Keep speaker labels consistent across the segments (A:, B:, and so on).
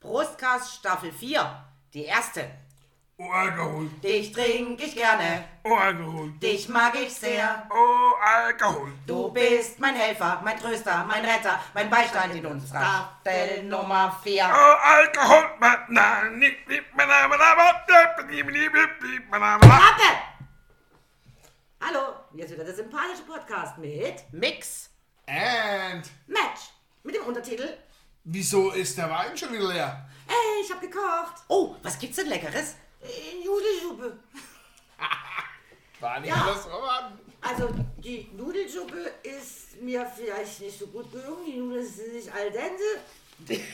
A: Brustkast Staffel 4, die erste.
B: Oh, Alkohol.
A: Dich trink ich gerne,
B: Oh, Alkohol.
A: dich mag ich sehr.
B: Oh, Alkohol.
A: Du bist mein Helfer, mein Tröster, mein Retter, mein Beistand in unserer Staffel Nummer 4.
B: Oh, Alkohol.
C: Warte! Hallo, hier ist wieder der sympathische Podcast mit
A: Mix.
B: And
C: Match. Mit dem Untertitel
B: wieso ist der Wein schon wieder leer?
C: Ey, ich hab gekocht.
A: Oh, was gibt's denn Leckeres?
C: Äh, Nudelsuppe.
B: War nicht
C: Ja.
B: Roman?
C: Also, die Nudelsuppe ist mir vielleicht nicht so gut gelungen. Die Nudeln sind nicht al dente.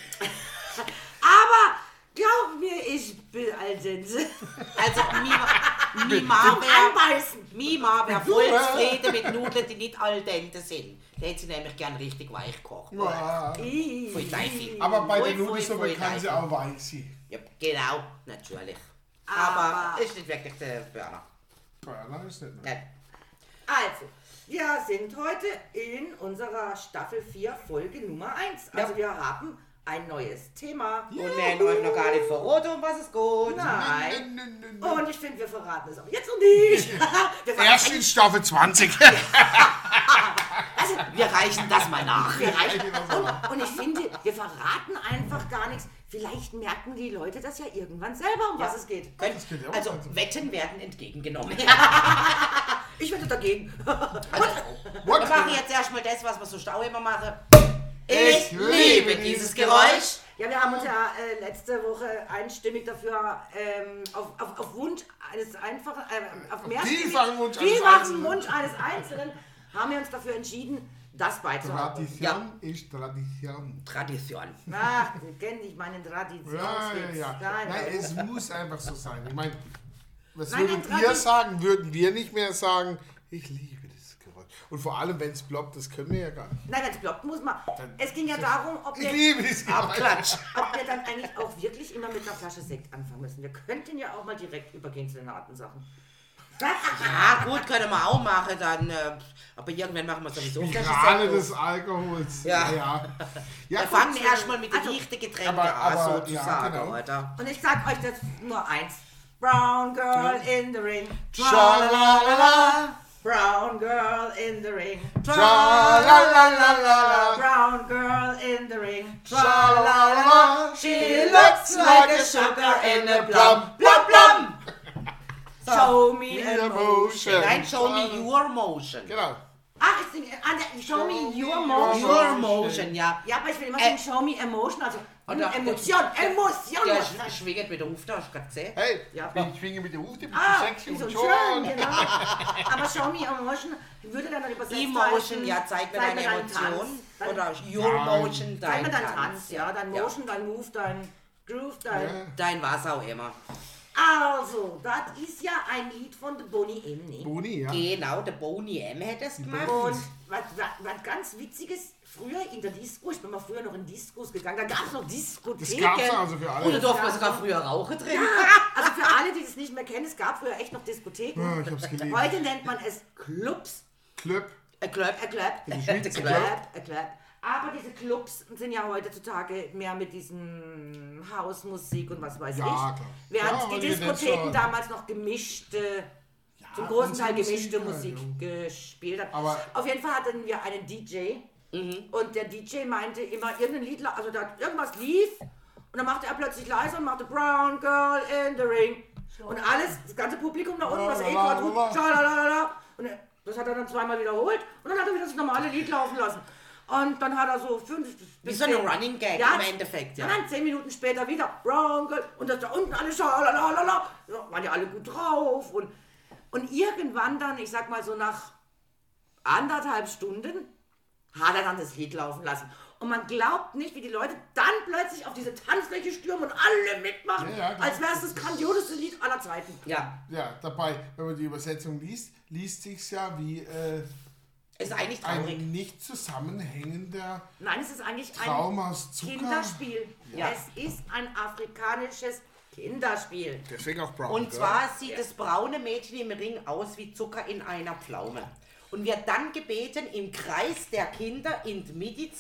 C: Aber glaub mir, ich bin al dente.
A: Also, Mima,
C: Anbeißen.
A: Mima wär voll zufrieden mit Nudeln, die nicht al dente sind. Da hätte sie nämlich gern richtig weich gekocht.
B: Ja.
A: Voll.
B: Aber bei
A: voll,
B: Nudelsuppe kann sie auch weich sein.
A: Ja, genau, natürlich.
C: Aber-
A: Aber ist nicht wirklich der Burner.
B: Burner ist nicht mehr.
A: Nein.
C: Also, wir sind heute in unserer Staffel 4, Folge Nummer 1. Also,
A: Ja.
C: wir haben ein neues Thema.
A: Und wir haben euch noch gar nicht verraten, um was es geht.
C: Nein.
B: Nö, nö, nö.
C: Und ich finde, wir verraten es auch jetzt noch nicht.
B: Erst in Staffel 20.
C: also,
A: Wir reichen das mal nach.
C: wir reichen. Und, und ich finde, wir verraten einfach gar nichts. Vielleicht merken die Leute das ja irgendwann selber, um was es geht.
B: Ja
A: Also. Wetten werden entgegengenommen.
C: Ich wette dagegen.
A: Also, wir machen jetzt erstmal das, was wir so stau immer machen.
B: Ich liebe
A: dieses Geräusch.
C: Ja, wir haben uns ja äh, letzte Woche einstimmig dafür ähm, auf, auf, auf Wunsch eines einfachen, äh, auf mehr
B: Vielfachen Wunsch eines
C: vielfachen
B: Einzelnen.
C: Wunsch eines Einzelnen, haben wir uns dafür entschieden, das beizubehalten.
B: Tradition ist Tradition.
A: Tradition.
C: Ach, Sie kennen nicht meinen
B: Ja,
C: Traditionswitz.
B: ja, ja.
C: Nein,
B: Nein, es muss einfach so sein. Ich meine, was
C: Nein,
B: wir
C: Tradi-
B: sagen? Würden wir nicht mehr sagen, ich liebe. Und vor allem, wenn es ploppt, das können wir ja gar nicht.
C: Nein, ganz blockt muss man. Es ging ja darum, ob
B: Ich
C: wir.
A: Abklatsch.
C: ob wir dann eigentlich auch wirklich immer mit einer Flasche Sekt anfangen müssen. Wir könnten ja auch mal direkt übergehen zu den harten Sachen.
A: Ja, gut, können wir auch machen dann. Äh, aber irgendwann machen wir sowieso Flasche
B: Gerade des. Alkohols.
A: Ja.
B: ja. ja.
A: Wir fangen
B: äh,
A: erstmal mit den
C: also-
A: leichten Getränken an, sozusagen,
B: ja, genau.
C: Und ich sag euch jetzt nur eins. Brown girl in the ring.
B: Schalalala.
C: Brown girl in the ring.
B: Schalalala.
C: Brown girl in the ring.
B: Schalalala.
C: She looks like a sugar in a plum. Plum plum. Show me a motion.
A: Nein, show me your motion.
B: Genau.
C: Ach. Ah, show me your motion.
A: Your motion, ja.
C: Ja, aber ich will immer sagen, show me emotion, also
A: Oder-
C: Emotion, Emotion.
A: Der sch- schwingt mit der Hufte, hast du gerade gesehen?
B: Hey,
C: Ja.
B: ich schwinge mit der Hufte, bist
C: Ah,
B: du sexy
C: wie so
B: und
C: schön,
B: schon.
C: genau. Aber show me emotion würde dann übersetzt
A: Emotion, ja, zeig mir
C: zeig
A: deine Emotion.
C: Dann-
A: Oder your
B: Nein.
A: motion,
C: Zeig
A: dein
C: mir deinen
A: Tanz.
C: Ja, dein Motion, dein Move, dein Groove, dein...
B: Ja.
A: Dein was auch immer.
C: Also, das ist ja ein Lied von der Bonnie M, ne?
B: Boni, ja.
A: Genau, der Boni M hätte es gemacht.
C: Und was, was, was ganz Witziges, früher in der Disco, ich bin mal früher noch in Diskos gegangen, da gab es noch
B: Das
C: Diskotheken.
B: gab's also für
A: Und da
B: alle.
A: durfte man sogar früher rauchen drin.
C: Also für alle, die das nicht mehr kennen, es gab früher echt noch Diskotheken.
B: Ja, ich hab's geliebt.
C: Heute nennt man es Clubs.
B: Club.
A: Ein Club.
C: A Club, a Club, a Club. Aber diese Clubs sind ja heutzutage mehr mit diesen Hausmusik und was weiß
B: Ja,
C: ich.
B: klar.
C: Während
B: Ja,
C: die Diskotheken damals noch gemischte, zum großen Teil gemischte
B: Musik,
C: Musik
B: ja,
C: gespielt haben.
B: Aber-
C: Auf jeden Fall hatten wir einen DJ
A: Mhm.
C: und der DJ meinte immer irgendein Lied, also da irgendwas lief und dann machte er plötzlich leise und machte Brown Girl in the Ring. Und alles, das ganze Publikum da unten, was eh gerade tut, schalalala. Und das hat er dann zweimal wiederholt und dann hat er wieder das normale Lied laufen lassen. Und dann hat er so fünf
A: Wie so eine Running Gag
C: Ja.
A: im Endeffekt, ja.
C: Und dann zehn Minuten später wieder Brown Girl und das da unten alle schalalala. Waren ja alle gut drauf. Und, und irgendwann dann, ich sag mal so nach anderthalb Stunden, hat er dann das Lied laufen lassen. Und man glaubt nicht, wie die Leute dann plötzlich auf diese Tanzfläche stürmen und alle mitmachen,
B: Ja, ja,
C: als wäre es das grandioseste Lied aller Zeiten.
A: Ja,
B: Ja, dabei, wenn man die Übersetzung liest, liest sich's ja wie äh,
A: ist eigentlich traurig.
B: ein nicht zusammenhängender
C: Nein, es ist eigentlich
B: Traum
C: ein
B: aus Zucker.
C: Kinderspiel.
A: Ja.
C: Es ist ein afrikanisches Kinderspiel.
B: Deswegen auch Brown.
A: Und zwar sieht das braune Mädchen im Ring aus wie Zucker in einer Pflaume. Und wird dann gebeten, im Kreis der Kinder in gehen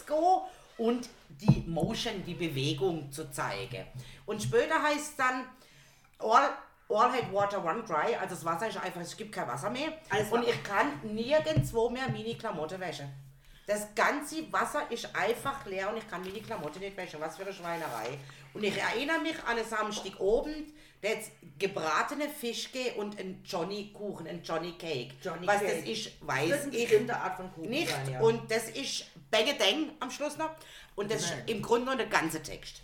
A: und die Motion, die Bewegung zu zeigen. Und später heißt es dann, all, all had water run dry, also das Wasser ist einfach, es gibt kein Wasser mehr.
C: Alles
A: und ich kann nirgendwo mehr Mini-Klamotte waschen. Das ganze Wasser ist einfach leer und ich kann meine Klamotte nicht waschen. Was für eine Schweinerei. Und ich erinnere mich an einen Samstagabend, hat's gebratene Fischke und ein Johnny Kuchen, ein Johnny Cake.
C: Johnny
A: Was
C: Cake.
A: das ist,
C: Das
A: weiß
C: ist eine
A: ich
C: Art von Kuchen.
A: nicht.
C: sein, ja.
A: Und das ist Bang am Schluss noch. Und das ist im Grunde nur der ganze Text.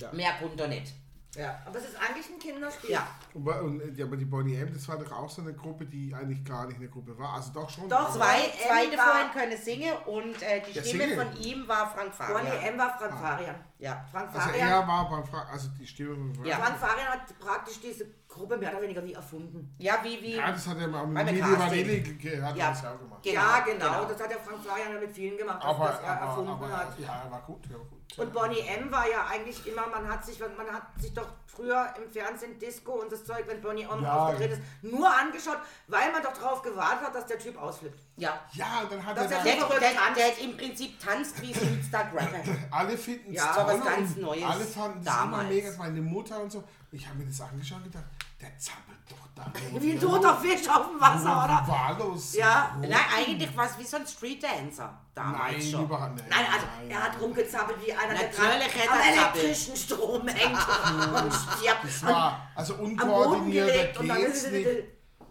B: Ja.
A: Mehr kommt da nicht.
C: Ja. Aber es ist eigentlich ein Kinderspiel.
A: Ja.
B: Und, und, ja, aber die Bonnie M, das war doch auch so eine Gruppe, die eigentlich gar nicht eine Gruppe war. Also doch schon.
C: Doch,
A: Zwei,
C: Bonnie
A: zwei davon können singen und äh, die
B: Ja,
A: Stimme
B: singen.
A: von ihm war Frank
C: Bonnie
A: Farian.
C: M. war Frank Farian.
A: Ja.
C: Frank
B: Also
C: Farian.
B: er war beim Fra also die Stimme von
A: Ja.
C: Frank Farian hat praktisch diese Gruppe mehr oder weniger wie erfunden.
A: Ja, wie, wie.
B: Ja, das hat er mal mit Mili. Vanilli hat
A: Ja.
B: das ja auch gemacht.
A: Genau,
C: ja, genau.
A: genau.
C: Das hat der Frank Farian ja mit vielen gemacht, dass
B: Aber,
C: das er
B: aber,
C: erfunden
B: aber
C: hat.
B: ja, er war gut, er war gut.
C: Und Bonnie M. war ja eigentlich immer, man hat sich, man hat sich doch früher im Fernsehen Disco und das Zeug, wenn Bonnie M.
B: Ja.
C: aufgetreten ist, nur angeschaut, weil man doch darauf gewartet hat, dass der Typ ausflippt.
A: Ja.
B: Ja, dann hat
C: Das
B: er
A: Der,
C: ja
A: der, der,
C: tanzt.
A: der hat im Prinzip tanzt wie Star Rapper.
B: alle finden es
C: Ja,
B: toll
A: was ganz Neues
B: alle fanden das immer
A: damals.
B: mega, meine Mutter und so. Ich habe mir das angeschaut und gedacht, der zappelt doch da.
C: Wie ein toter Fisch auf dem Wasser, oder?
B: Wahllos.
C: Ja.
A: Nein, eigentlich war es wie so ein Street Dancer damals
B: Nein,
A: schon.
B: überhaupt nicht.
C: Nein, also er hat rumgezappelt wie einer, der
A: Natürlich
C: gerade am elektrischen Strom hängt und stirbt.
B: Das war also
C: und dann...
B: geht's nicht.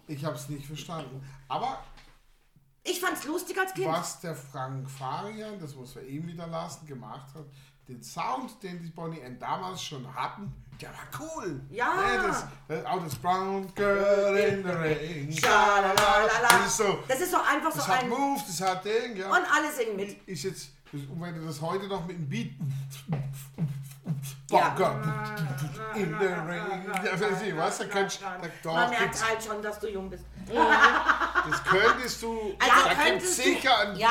B: Ich habe es nicht verstanden. Aber
C: Ich fand's lustig als Kind.
B: was der Frank Farian, das muss man ihm wieder lassen, gemacht hat, den Sound, den die Bonnie M damals schon hatten, der war cool.
C: Ja.
B: das, das, auch das Brown Girl in the Rain. Das ist so,
C: Das ist doch einfach
B: das
C: so
B: hat
C: ein...
B: Move, das hat Ding, ja.
C: Und alle singen mit.
B: ist jetzt, und wenn du das heute noch mit dem Beat.
A: Ja.
B: In the Rain. Ja, was, da könntest da,
C: Man merkt halt schon, dass du jung bist.
B: das könntest du,
A: Also
B: da
C: könntest
B: es
C: du-
B: sicher einen
A: Ja,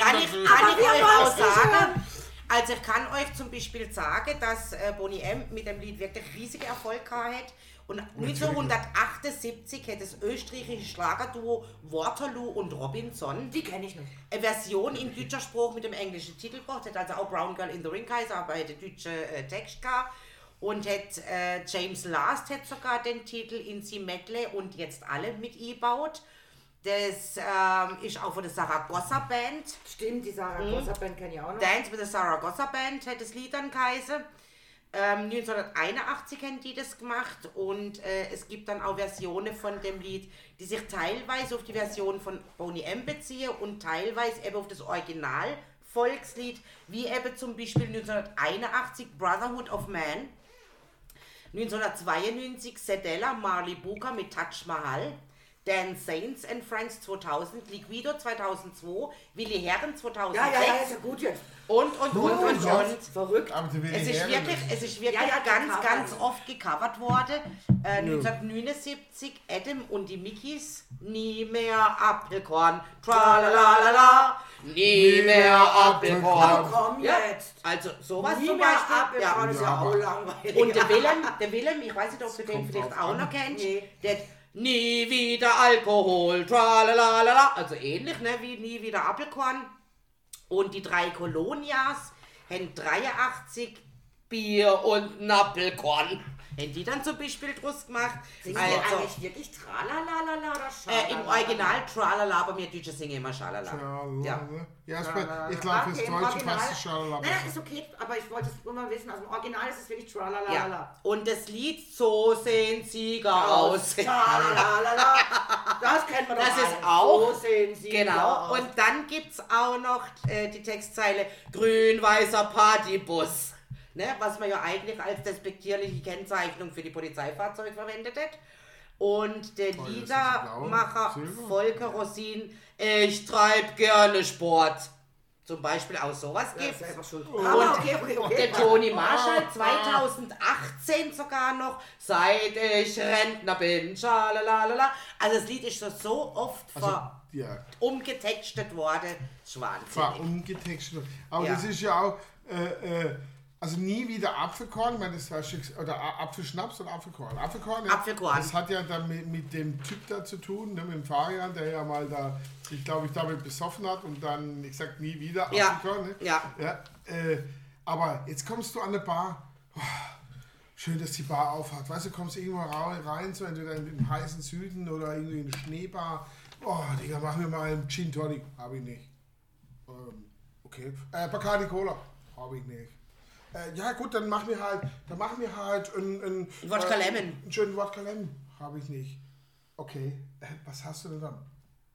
A: kann ich,
B: du-
A: kann ich auch sagen. Also ich kann euch zum Beispiel sagen, dass äh, Bonnie M. mit dem Lied wirklich riesige Erfolg gehabt hat. Und 1978 hat das österreichische Schlagerduo Waterloo und Robinson
C: Die kenne ich nicht.
A: eine Version in deutscher Spruch mit dem englischen Titel gebracht, hat also auch Brown Girl in the Ring geheißen, aber hat den deutschen äh, Text gehabt. Und hat äh, James Last hat sogar den Titel in sie Medley und jetzt alle mit eingebaut. Das ähm, ist auch von der Saragossa Band.
C: Stimmt, die Sarah
A: Mhm.
C: Band kenne ich auch noch.
A: Dance with the Saragossa Band hat das Lied dann geheißen. Ähm, 1981 haben die das gemacht und äh, es gibt dann auch Versionen von dem Lied, die sich teilweise auf die Version von Boney M beziehen und teilweise eben auf das Original Volkslied, wie eben zum Beispiel 1981 Brotherhood of Man, 1992 Sedella Marley Booker mit Taj Mahal, Dan Saints and Friends 2000, Liquido 2002, Willi Herren 2006
C: Ja, ja, ja, ist ja gut jetzt.
A: und und und und und.
B: Gott.
C: Verrückt.
A: Es ist wirklich, es ist wirklich
C: Ja, ja,
A: ganz,
C: gecovert.
A: ganz oft gecovert worden. Äh, 1979 Adam und die Mickeys, nie mehr Apfelkorn, tralalala, nie mehr Apfelkorn.
C: Komm
A: Ja.
C: jetzt.
A: Also sowas
C: Nie
A: zum
C: mehr
A: Beispiel.
C: Apfelkorn
A: Ja.
C: ist ja auch langweilig.
A: Und der Willem, der Willem, ich weiß nicht, ob du den vielleicht auch
B: an.
A: noch kennst,
C: Nee.
A: der nie wieder Alkohol, tralalala, also ähnlich, ne, wie nie wieder Apfelkorn. Und die drei Kolonias haben 83 Bier und ein Haben die dann zum Beispiel draus gemacht?
C: Singen die
A: Also,
C: eigentlich wirklich Tralalala oder
A: äh, im? Original Tralala, aber wir Deutsche singen immer Schalala.
B: Ja,
A: Ja.
B: ja bei- ich glaube, fürs
C: Okay,
B: Deutsche passt es.
C: Nein, nein, ist okay, aber ich wollte es nur mal wissen. Also im Original ist es wirklich Tralalala.
A: Ja. Und das Lied So sehen Sieger aus.
C: Tralalala. Das kennt man doch
A: Das ist
C: alle.
A: auch-
C: So sehen sie
A: Genau,
C: aus.
A: und dann gibt es auch noch äh, die Textzeile Grün-weißer Partybus. Ne, was man ja eigentlich als despektierliche Kennzeichnung für die Polizeifahrzeuge verwendet hat. Und der
B: Oh,
A: Liedermacher. Volker Rosin, ich treib gerne Sport. Zum Beispiel auch sowas
C: Ja,
A: gibt
C: ist einfach schuld.
A: Und
C: okay, okay, okay.
A: der Toni Marshall 2018 sogar noch, seit ich Rentner bin, schalalala. Also das Lied ist so, so oft
B: Also, ja,
A: umgetextet worden,
B: war
A: schwarzsinnig.
B: umgetextet. Aber
A: Ja.
B: das ist ja auch, äh, äh, Also nie wieder Apfelkorn, ich meine, das war Schicks oder Apfelschnaps oder Apfelkorn. Apfelkorn,
A: Apfelkorn.
B: Das hat ja dann mit, mit dem Typ da zu tun, ne, mit dem Fabian, der ja mal da, ich glaube, ich damit besoffen hat und dann, ich sag nie wieder
A: Ja,
B: Apfelkorn. Ne?
A: ja.
B: ja äh, aber jetzt kommst du an eine Bar. Oh, schön, dass die Bar aufhat. Weißt du, kommst irgendwo rein, so entweder in den heißen Süden oder irgendwie in eine Schneebar. Oh, Digga, mach mir mal einen Gin Tonic. Hab ich nicht. Ähm, okay. Äh, Bacardi Cola. Hab ich nicht. Äh, ja gut, dann mach mir halt, dann mach mir halt einen, einen,
A: Wodka
B: äh,
A: Lemon.
B: einen schönen Wodka Lemon. Habe ich nicht. Okay, äh, was hast du denn dann?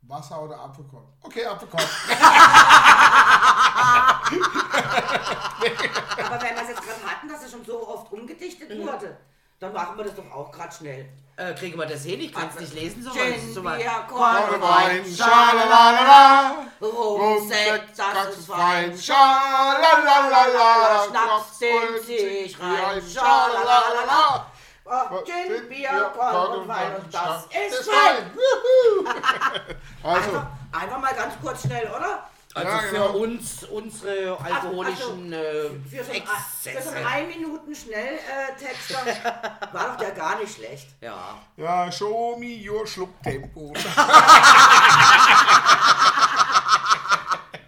B: Wasser oder Apfelkorn? Okay, Apfelkorn.
C: Aber wenn wir es jetzt gerade hatten, dass es schon so oft umgedichtet
A: Mhm.
C: wurde, dann machen wir das doch auch gerade schnell.
A: Äh, kriegen wir das hin? Ich kann es nicht lesen, so weit.
C: Bier,
A: Korn und
B: Wein,
A: Wein,
B: schalalala.
C: Rum, Sekt, das ist fein.
B: Schalalala.
C: Schnaps, den zieh ich rein. Schalalala. Oh, Gin, Bier, Korn und Wein und das ist fein.
B: Also,
C: Einfach, einfach mal ganz kurz schnell, oder?
A: Also
B: Ja,
A: für
B: genau.
A: uns, unsere alkoholischen äh,
C: Für so, ein, für so einen 1 Minuten Schnelltext war doch der gar nicht schlecht.
A: Ja.
B: ja, show me your Schlucktempo.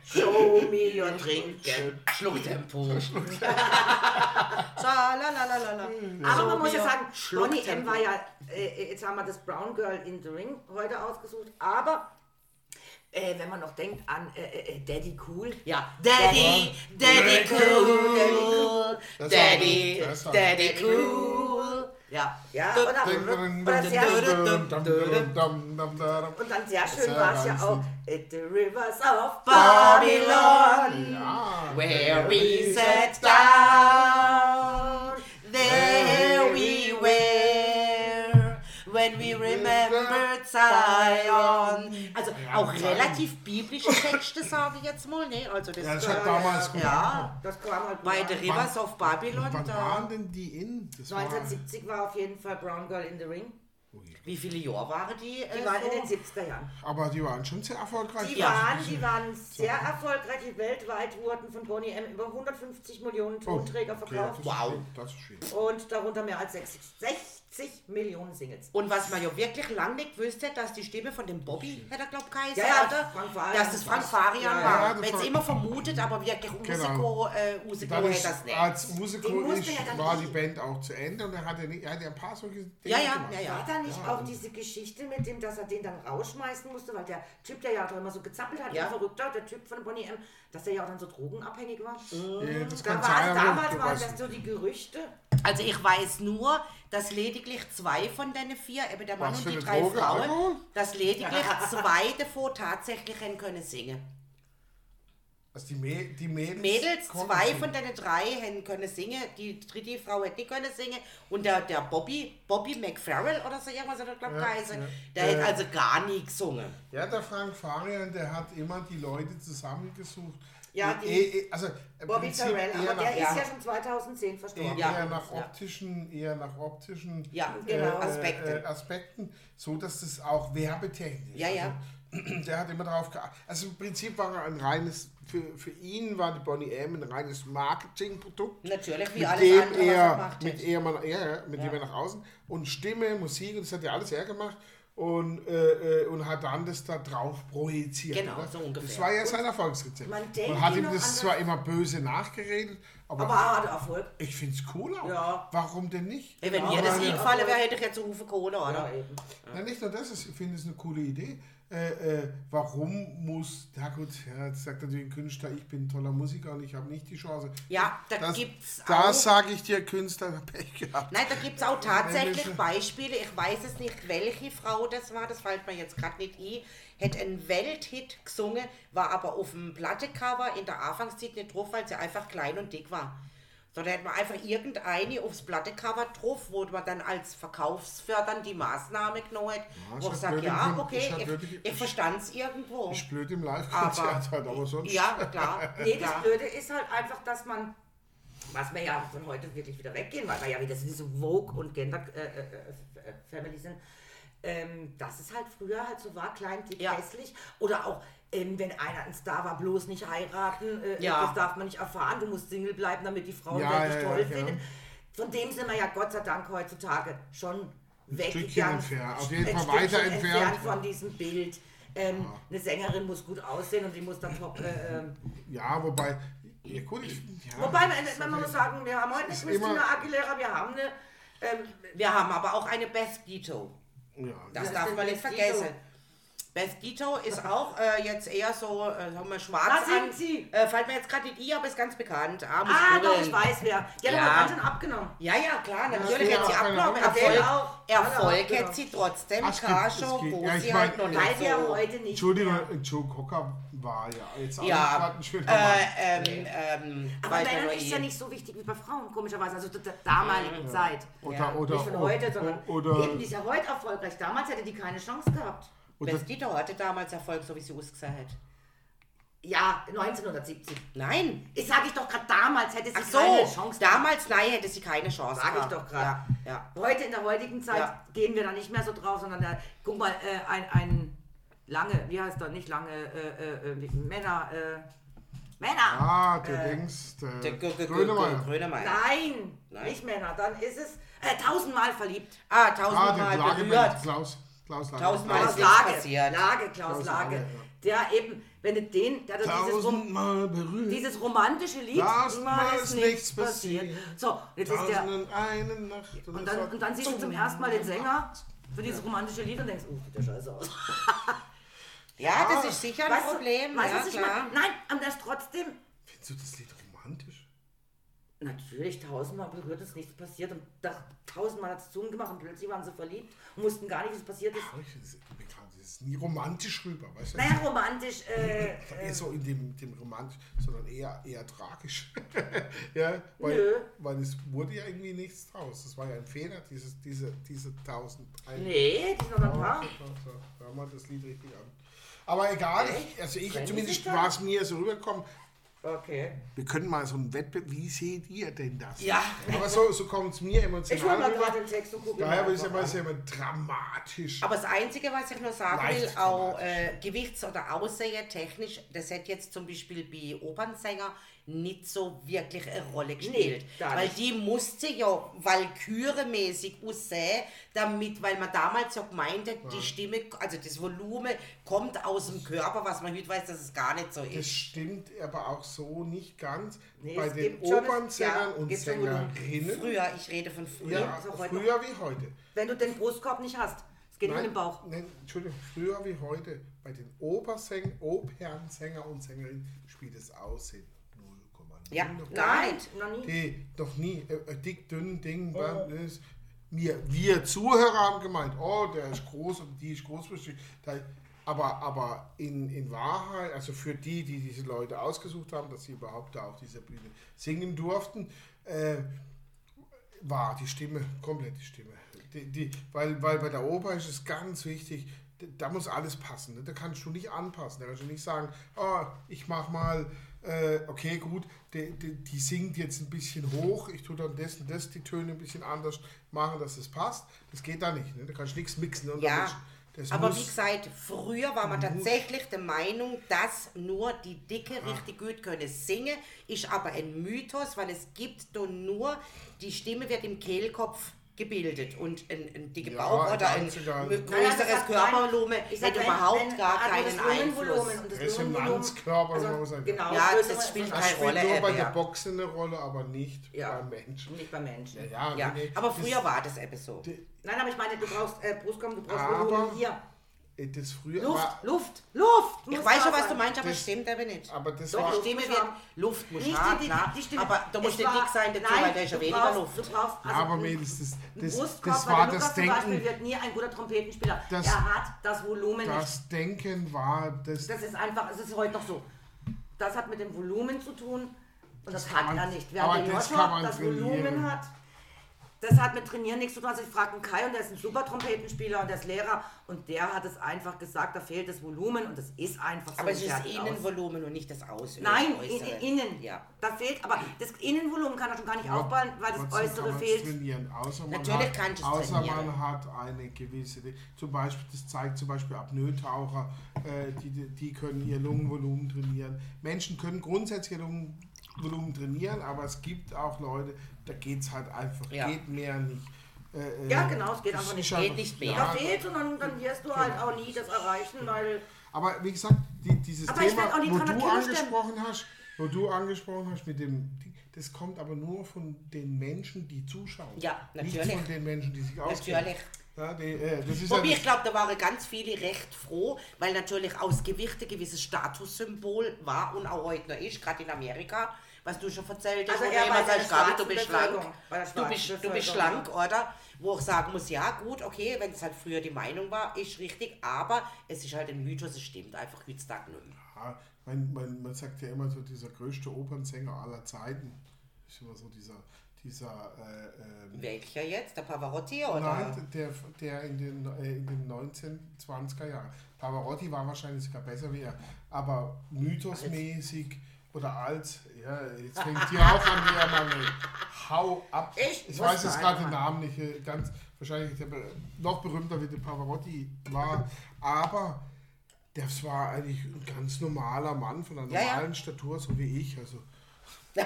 C: Show me your trinken.
A: Schlucktempo.
C: Aber man muss ja sagen, Bonnie M war ja, äh, jetzt haben wir das Brown Girl in the Ring heute ausgesucht, aber äh, wenn man noch denkt an äh, äh, Daddy Cool.
A: Ja, Daddy, Daddy cool, Daddy,
B: war- das war-
A: Daddy cool.
C: Ja, ja, oder, sehr und dann sehr schön war es ja auch. At the Rivers of
A: Babylon,
B: Ja,
A: where we sat down, there when we remembered Zion. Also auch relativ biblische Texte, sage ich jetzt mal, ne? Also das,
B: Ja, das hat damals gut
A: ja,
C: Das kam halt
A: bei The. Rivers of Babylon,
B: Wann
A: da,
B: waren denn die in? Das war,
C: 1970 war auf jeden Fall Brown Girl in the Ring.
A: wie viele Jahre waren die? Äh,
C: Die waren
A: so?
C: in den 70er Jahren.
B: aber die waren schon sehr erfolgreich.
C: Die, waren, die waren sehr erfolgreich. Weltweit wurden von Bonnie M über 150 Millionen Tonträger
B: okay,
C: verkauft.
B: das
A: Wow.
B: Das ist schön.
C: Und darunter mehr als 60, 60 Millionen Singles.
A: Und was man ja wirklich lang nicht wusste, dass die Stimme von dem Bobby, hätte er glaubt geheißen,
C: Ja, ja,
A: oder?
C: Frank Farian.
A: Dass das Frank Farian
C: Ja, ja,
A: war. es
B: war-
A: immer vermutet, aber wirklich Musiker, äh, Musiker
B: Dann
A: hätte das nicht.
B: als
C: musste
B: ist,
C: ja
B: war die Band auch zu Ende und er hatte, nicht, er hatte ein paar solche Dinge
A: Ja, ja,
B: gemacht.
A: ja, ja.
C: War da nicht auch diese Geschichte mit dem, dass er den dann rausschmeißen musste, weil der Typ, der ja doch immer so gezappelt hat,
A: Ja.
C: Verrückter, der Typ von Bonnie M, dass der ja auch dann so drogenabhängig war?
B: Ja, das
C: Da war damals waren das so die Gerüchte.
A: Also ich weiß nur, dass lediglich zwei von den vier, eben der Mann
B: Was
A: und die drei
B: Droge?
A: Frauen,
B: Alkohol?
A: dass lediglich zwei davor tatsächlich hätten können singen.
B: Also die, Mä die Mädels,
A: Mädels, zwei
B: singen.
A: von den drei hätten können singen, die dritte Frau hätte nicht können singen und der, der Bobby, Bobby McFerrell oder so irgendwas hat er glaube ich
B: Ja,
A: geheißen,
B: ja.
A: der
B: Äh,
A: hätte also gar nie gesungen.
B: Ja, der Frank Farian, der hat immer die Leute zusammengesucht.
C: Ja, die-
B: eh- also im
C: Bobby Farrell, aber der
B: nach,
C: ist ja schon 2010
B: eher,
C: verstorben.
A: Ja.
B: eher nach
A: Ja.
B: optischen, eher nach optischen
A: Ja,
C: genau.
A: Aspekte.
B: Äh, Aspekten, so dass das auch werbetechnisch.
A: Ja, ja.
B: Also, der hat immer darauf geachtet. Also im Prinzip war er ein reines, für, für ihn war die Bonnie M ein reines Marketingprodukt.
A: Natürlich, wie
B: mit
A: alles
B: dem
A: andere, was er
B: er, mit er, man, ja, ja, mit dem er nach außen und Stimme, Musik und das hat er alles er gemacht und, äh, äh, und hat dann das da drauf projiziert.
A: Genau,
B: oder?
A: so ungefähr.
B: Das war ja sein Erfolgsrezept.
C: man denkt
B: man hat
C: ihn
B: ihm das zwar immer böse nachgeredet, aber,
C: Aber er hatte Erfolg.
B: ich finde es cool auch.
C: Ja.
B: Warum denn nicht?
A: Ey, wenn
C: Ja,
A: mir das
C: aber-
A: eingefallen wäre, hätte ich jetzt einen Hufe Kohle, oder?
C: Ja, eben.
B: Ja, nicht nur das, ich finde es eine coole Idee. Äh, äh, warum muss, ja gut, ja, jetzt sagt natürlich ein Künstler, ich bin ein toller Musiker und ich habe nicht die Chance.
A: Ja, da
B: das,
A: gibt's
B: Da
A: auch-
B: sage ich dir, Künstler, Pech gehabt.
A: Nein, da gibt es auch tatsächlich Beispiele. Ich weiß es nicht, welche Frau das war, das fällt mir jetzt gerade nicht ein. Hätte einen Welthit gesungen, war aber auf dem Plattecover in der Anfangszeit nicht drauf, weil sie einfach klein und dick war. So, da hätte man einfach irgendeine aufs Plattecover drauf, wo man dann als verkaufsfördernd die Maßnahme genommen hat.
B: Ja,
A: wo
B: ist
A: ich
B: halt
A: sage, ja,
B: im Kon-
A: okay,
B: ist halt
A: ich,
B: blöd-
A: ich verstand es irgendwo.
B: Ich blöd im Live-Konzert halt, aber sonst.
A: Ja, klar.
C: Nee, das. Blöde ist halt einfach, dass man, was wir ja von heute wirklich wieder weggehen, weil wir ja wieder so diese Vogue und Gender äh, äh, äh, Family sind, ähm, dass es halt früher halt so war, klein, dick,
A: Ja.
C: hässlich. Oder auch, ähm, wenn einer ein Star war, bloß nicht heiraten. Äh,
A: Ja.
C: Das darf man nicht erfahren. Du musst Single bleiben, damit die Frauen
B: Ja,
C: dich
B: ja,
C: toll finden. Von dem sind wir ja Gott sei Dank heutzutage schon
B: Stückchen
C: weggegangen.
B: entfernt, auf jeden Fall weiter
C: Stückchen
B: entfernt.
C: von diesem Bild. Ähm, Eine Sängerin muss gut aussehen und die muss dann top. Äh, ähm,
B: Ja, wobei, ja gut, ich, ja,
C: wobei, man, man muss sagen, wir haben heute eine
B: ist
C: Christina Aguilera, wir haben eine. Ähm,
A: Wir haben aber auch eine Beth Gito.
B: Ja,
A: Das
C: Was
A: darf man nicht vergessen. Beth Gito ist auch äh, jetzt eher so, äh, sagen wir, schwarz
C: Was singt
A: an.
C: sie?
A: Äh, fällt mir jetzt gerade nicht i, aber ist ganz bekannt. Armes
C: ah, doch,
A: Grillen.
C: ich weiß wer. Die hat
A: Ja.
C: aber ganz schön abgenommen.
A: Ja, ja, klar, natürlich
B: Ja,
A: hat sie abgenommen. Erfolg,
C: auch.
A: Erfolg
C: auch,
A: hat sie trotzdem.
B: Ach, es gibt-
A: Carshow,
B: es gibt-
A: wo
B: ja, ich
A: sie
B: mein,
A: halt noch
C: Weil
A: nicht
C: wir
A: so...
C: heute nicht.
B: Entschuldigung, Joe Cocker war ja jetzt auch
A: Ja,
B: gerade ein schöner
A: äh, ähm, ähm,
C: Aber
A: weiß
C: Männer
A: nur
C: ist ja nicht so wichtig wie bei Frauen, komischerweise. Also der damaligen Zeit.
B: Oder,
A: ja,
B: oder,
C: Nicht von heute, sondern eben, die ist ja heute erfolgreich. Damals hätte die keine Chance gehabt.
B: Oder,
A: Beth Gito hatte damals Erfolg, so wie sie ausgesehen hat.
C: Ja, 1970.
A: Nein.
C: Ich sage ich doch gerade, damals hätte sie
A: Ach so,
C: keine Chance
A: damals, nein, hätte sie keine Chance
C: Sag ich doch gerade.
A: Ja, ja.
C: Heute in der heutigen Zeit
A: Ja.
C: gehen wir da nicht mehr so drauf, sondern da, guck mal, äh, ein, ein lange, wie heißt das, nicht lange, äh, äh, äh, Männer, äh, Männer!
B: ah, der Dings, der,
A: Der
B: Grönemeyer.
A: Grönemeyer.
C: Nein,
A: Nein.
C: nicht Männer, dann ist es äh, tausendmal verliebt.
A: Ah,
B: Ah,
A: tausendmal
B: Lagemann,
A: berührt.
B: Klaus, Klaus Lagemann.
A: Tausendmal
C: Klaus Lage,
A: passiert.
C: Lage, Klaus
B: Klaus
C: Lage.
B: Lage,
C: Der eben, wenn du den, der hat dieses, Rom,
B: Tausendmal berührt.
C: dieses romantische Lied,
B: Tausendmal
C: immer
B: ist nichts passiert.
C: So, jetzt ist der,
B: Tausend und eine Nacht.
C: und dann, und dann siehst du zum ersten Mal den Sänger für dieses romantische Lied und denkst, oh, sieht der scheiße aus.
A: Ja, das ist sicher ein
C: Weißt du-
A: Problem.
C: Weißt du,
A: ja,
C: was ich meine? Nein, aber das trotzdem,
B: Findest du das Lied romantisch?
C: Natürlich, tausendmal berührt ist nichts passiert und da, tausendmal hat es zu gemacht und plötzlich waren sie verliebt und wussten gar nicht, was passiert ist.
B: Das kam das ist nie romantisch rüber, weißt du?
C: Naja, romantisch, äh,
B: eher so in dem, dem romantisch, sondern eher, eher tragisch. ja, weil,
C: Nö.
B: weil es wurde ja irgendwie nichts draus. Das war ja ein Fehler, dieses, diese, diese tausend.
C: Nee, die sind noch ein paar.
B: So. Hör mal das Lied richtig an. Aber egal, ich, also ich
C: Kennen
B: zumindest war es mir so rübergekommen.
C: Okay.
B: Wir können mal so einen Wettbewerb. Wie seht ihr denn das?
A: Ja.
B: Aber so, so kommt es mir
C: Ich hol
B: emotional
C: mal gerade den Text und gucke
B: Daher würde ich sagen,
C: an.
B: ist ja immer dramatisch.
A: Aber das Einzige, was ich nur sagen
B: Leicht
A: will, auch äh, Gewichts- oder Aussehentechnisch, das hat jetzt zum Beispiel bei Opernsänger nicht so wirklich eine Rolle gespielt.
C: gar
A: weil die musste ja walküremäßig aussehen, damit, weil man damals ja gemeint hat, die Stimme, also das Volumen kommt aus dem Körper, was man heute weiß, dass es gar nicht so
B: Das
A: ist.
B: stimmt aber auch so nicht ganz.
C: Nee,
B: Bei
C: es
B: den Opernsängern
C: ja,
B: und. Sängerinnen.
A: Früher, ich rede von früher.
B: Ja,
C: heute
B: früher wie heute.
C: Wenn du den Brustkorb nicht hast. Es geht nur in den Bauch.
B: Nein, Entschuldigung, früher wie heute. Bei den Opernsäng Opernsänger und Sängerinnen spielt das Aussehen 0,0.
A: Ja,
B: noch
A: nein.
C: noch nie.
B: Die, noch nie. Äh, äh, dick, dünn, Ding. bam, ist- Wir, wir Zuhörer haben gemeint, oh, der ist groß und die ist großbrüstig. Da- Aber, aber in, in Wahrheit, also für die, die diese Leute ausgesucht haben, dass sie überhaupt da auf dieser Bühne singen durften, äh, war die Stimme, komplett die Stimme. Die, die, weil, weil bei der Oper ist es ganz wichtig, da muss alles passen. Ne? Da kannst du nicht anpassen. Da kannst du nicht sagen, oh, ich mach mal, äh, okay, gut, die, die, die singt jetzt ein bisschen hoch, ich tue dann das und das, die Töne ein bisschen anders machen, dass es passt. Das geht da nicht. Ne? Da kannst du nichts mixen. Und
A: Ja,
B: damit- das
A: aber
B: muss-
A: wie gesagt, früher war man tatsächlich der Meinung, dass nur die Dicke richtig gut können singen, ist aber ein Mythos, weil es gibt nur, die Stimme wird im Kehlkopf gebildet und ein, ein dicker
B: Ja,
A: Bauch oder ein
B: egal.
A: größeres
C: das
A: Körpervolumen hat
C: wenn-
A: überhaupt
C: wenn-
A: gar
C: also
A: keinen
C: das
A: Einfluss.
C: und das
B: Resonanzkörper, sagen.
C: Genau,
A: Ja,
C: größere-
A: das spielt
B: das
A: keine
B: spielt
A: Rolle,
B: nur bei
A: äh,
B: der
A: ja.
B: Boxen eine Rolle, aber nicht
C: Ja.
B: beim Menschen.
C: Nicht bei Menschen.
B: Ja,
A: Ja,
B: nee,
A: aber
B: das-
A: früher war das eben so.
C: Nein, aber ich meine, du brauchst äh, Brustkorb, du brauchst
B: Aber-
C: Volumen hier.
B: Äh, Das früher
C: Luft,
B: war,
C: Luft, Luft!
A: Ich weiß schon, was du meinst, aber
B: Das-
A: es stimmt eben nicht.
B: aber das
C: Doch,
B: war,
C: Luft
A: Stimme
C: muss
A: wird. Luft muss
C: Nicht
A: haben,
C: die, die,
A: klar,
C: die Stimme.
A: aber da muss
C: Es
A: nicht
C: war-
A: dick sein dazu,
C: Nein,
A: weil da ist ja
C: du
A: weniger
C: brauchst-
A: Luft.
C: Du brauchst,
B: ja,
C: also
B: aber
C: ein
B: Mädels, das, das, das
C: weil
B: war das
C: Lukas zum Beispiel
B: Denken,
C: wird nie ein guter Trompetenspieler.
B: Das-
C: er hat das Volumen nicht.
B: das Denken war das,
C: Das ist einfach, es ist heute noch so. Das hat mit dem Volumen zu tun und das,
B: kann
C: hat
B: man-
C: er nicht. Wer
B: aber
C: den
B: das man
C: das. Volumen hat, das hat mit Trainieren nichts zu tun. Also ich fragte Kai und der ist ein super Trompetenspieler und der ist Lehrer und der hat es einfach gesagt, da fehlt das Volumen und das ist einfach so.
A: Aber es ist. Innenvolumen und nicht das Außen.
C: Nein,
A: das
C: in, innen.
A: Ja.
C: Da fehlt, aber das Innenvolumen kann er schon gar nicht aufbauen, weil das Äußere
B: kann
C: fehlt.
B: Trainieren. Außer man
A: Natürlich
B: hat,
A: du es
B: außer
A: trainieren.
B: man hat eine gewisse, zum Beispiel, das zeigt zum Beispiel Apnoe-Taucher, äh, die, die können ihr Lungenvolumen trainieren. Menschen können grundsätzlich ihr Lungenvolumen trainieren, aber es gibt auch Leute, da geht es halt einfach,
A: Ja.
B: geht mehr nicht. Äh, äh,
C: Ja, genau, es geht einfach nicht.
A: Geht nicht mehr.
C: Da
B: Ja,
C: fehlt und dann, dann wirst du halt auch nie das erreichen, weil
B: Aber wie gesagt, die, dieses
C: Aber
B: Thema, wo du angesprochen hast, wo du angesprochen hast mit dem, das kommt aber nur von den Menschen, die zuschauen.
A: Ja,
B: Nicht
A: natürlich.
B: von den Menschen, die sich auskennen.
A: Natürlich.
B: Ja, die, äh,
A: Wobei ich glaube, da waren ganz viele recht froh, weil natürlich aus Gewicht ein gewisses Statussymbol war und auch heute noch ist, gerade in Amerika, was du schon erzählt hast.
C: Also
A: wo immer
C: der
A: sagst, Gabi, du bist schlank. Du bist, du bist schlank, oder? Wo ich sagen muss, ja gut, okay, wenn es halt früher die Meinung war, ist richtig, aber es ist halt ein Mythos, es stimmt einfach heutzutage nicht mehr.
B: Ja, man, man, man sagt ja immer so, dieser größte Opernsänger aller Zeiten ist immer so dieser, dieser äh, ähm,
A: Welcher jetzt? Der Pavarotti oder?
B: Nein, der, der in den, äh, in den 1920er Jahren. Pavarotti war wahrscheinlich sogar besser wie er, aber mythosmäßig oder als, ja, jetzt fängt hier auch an, hier mal Hau ab.
C: Ich
B: ich weiß jetzt gerade den. Namen nicht, äh, ganz wahrscheinlich noch berühmter wie der Pavarotti war, aber das war eigentlich ein ganz normaler Mann von einer
A: Ja, ja.
B: normalen Statur, so wie ich. Also,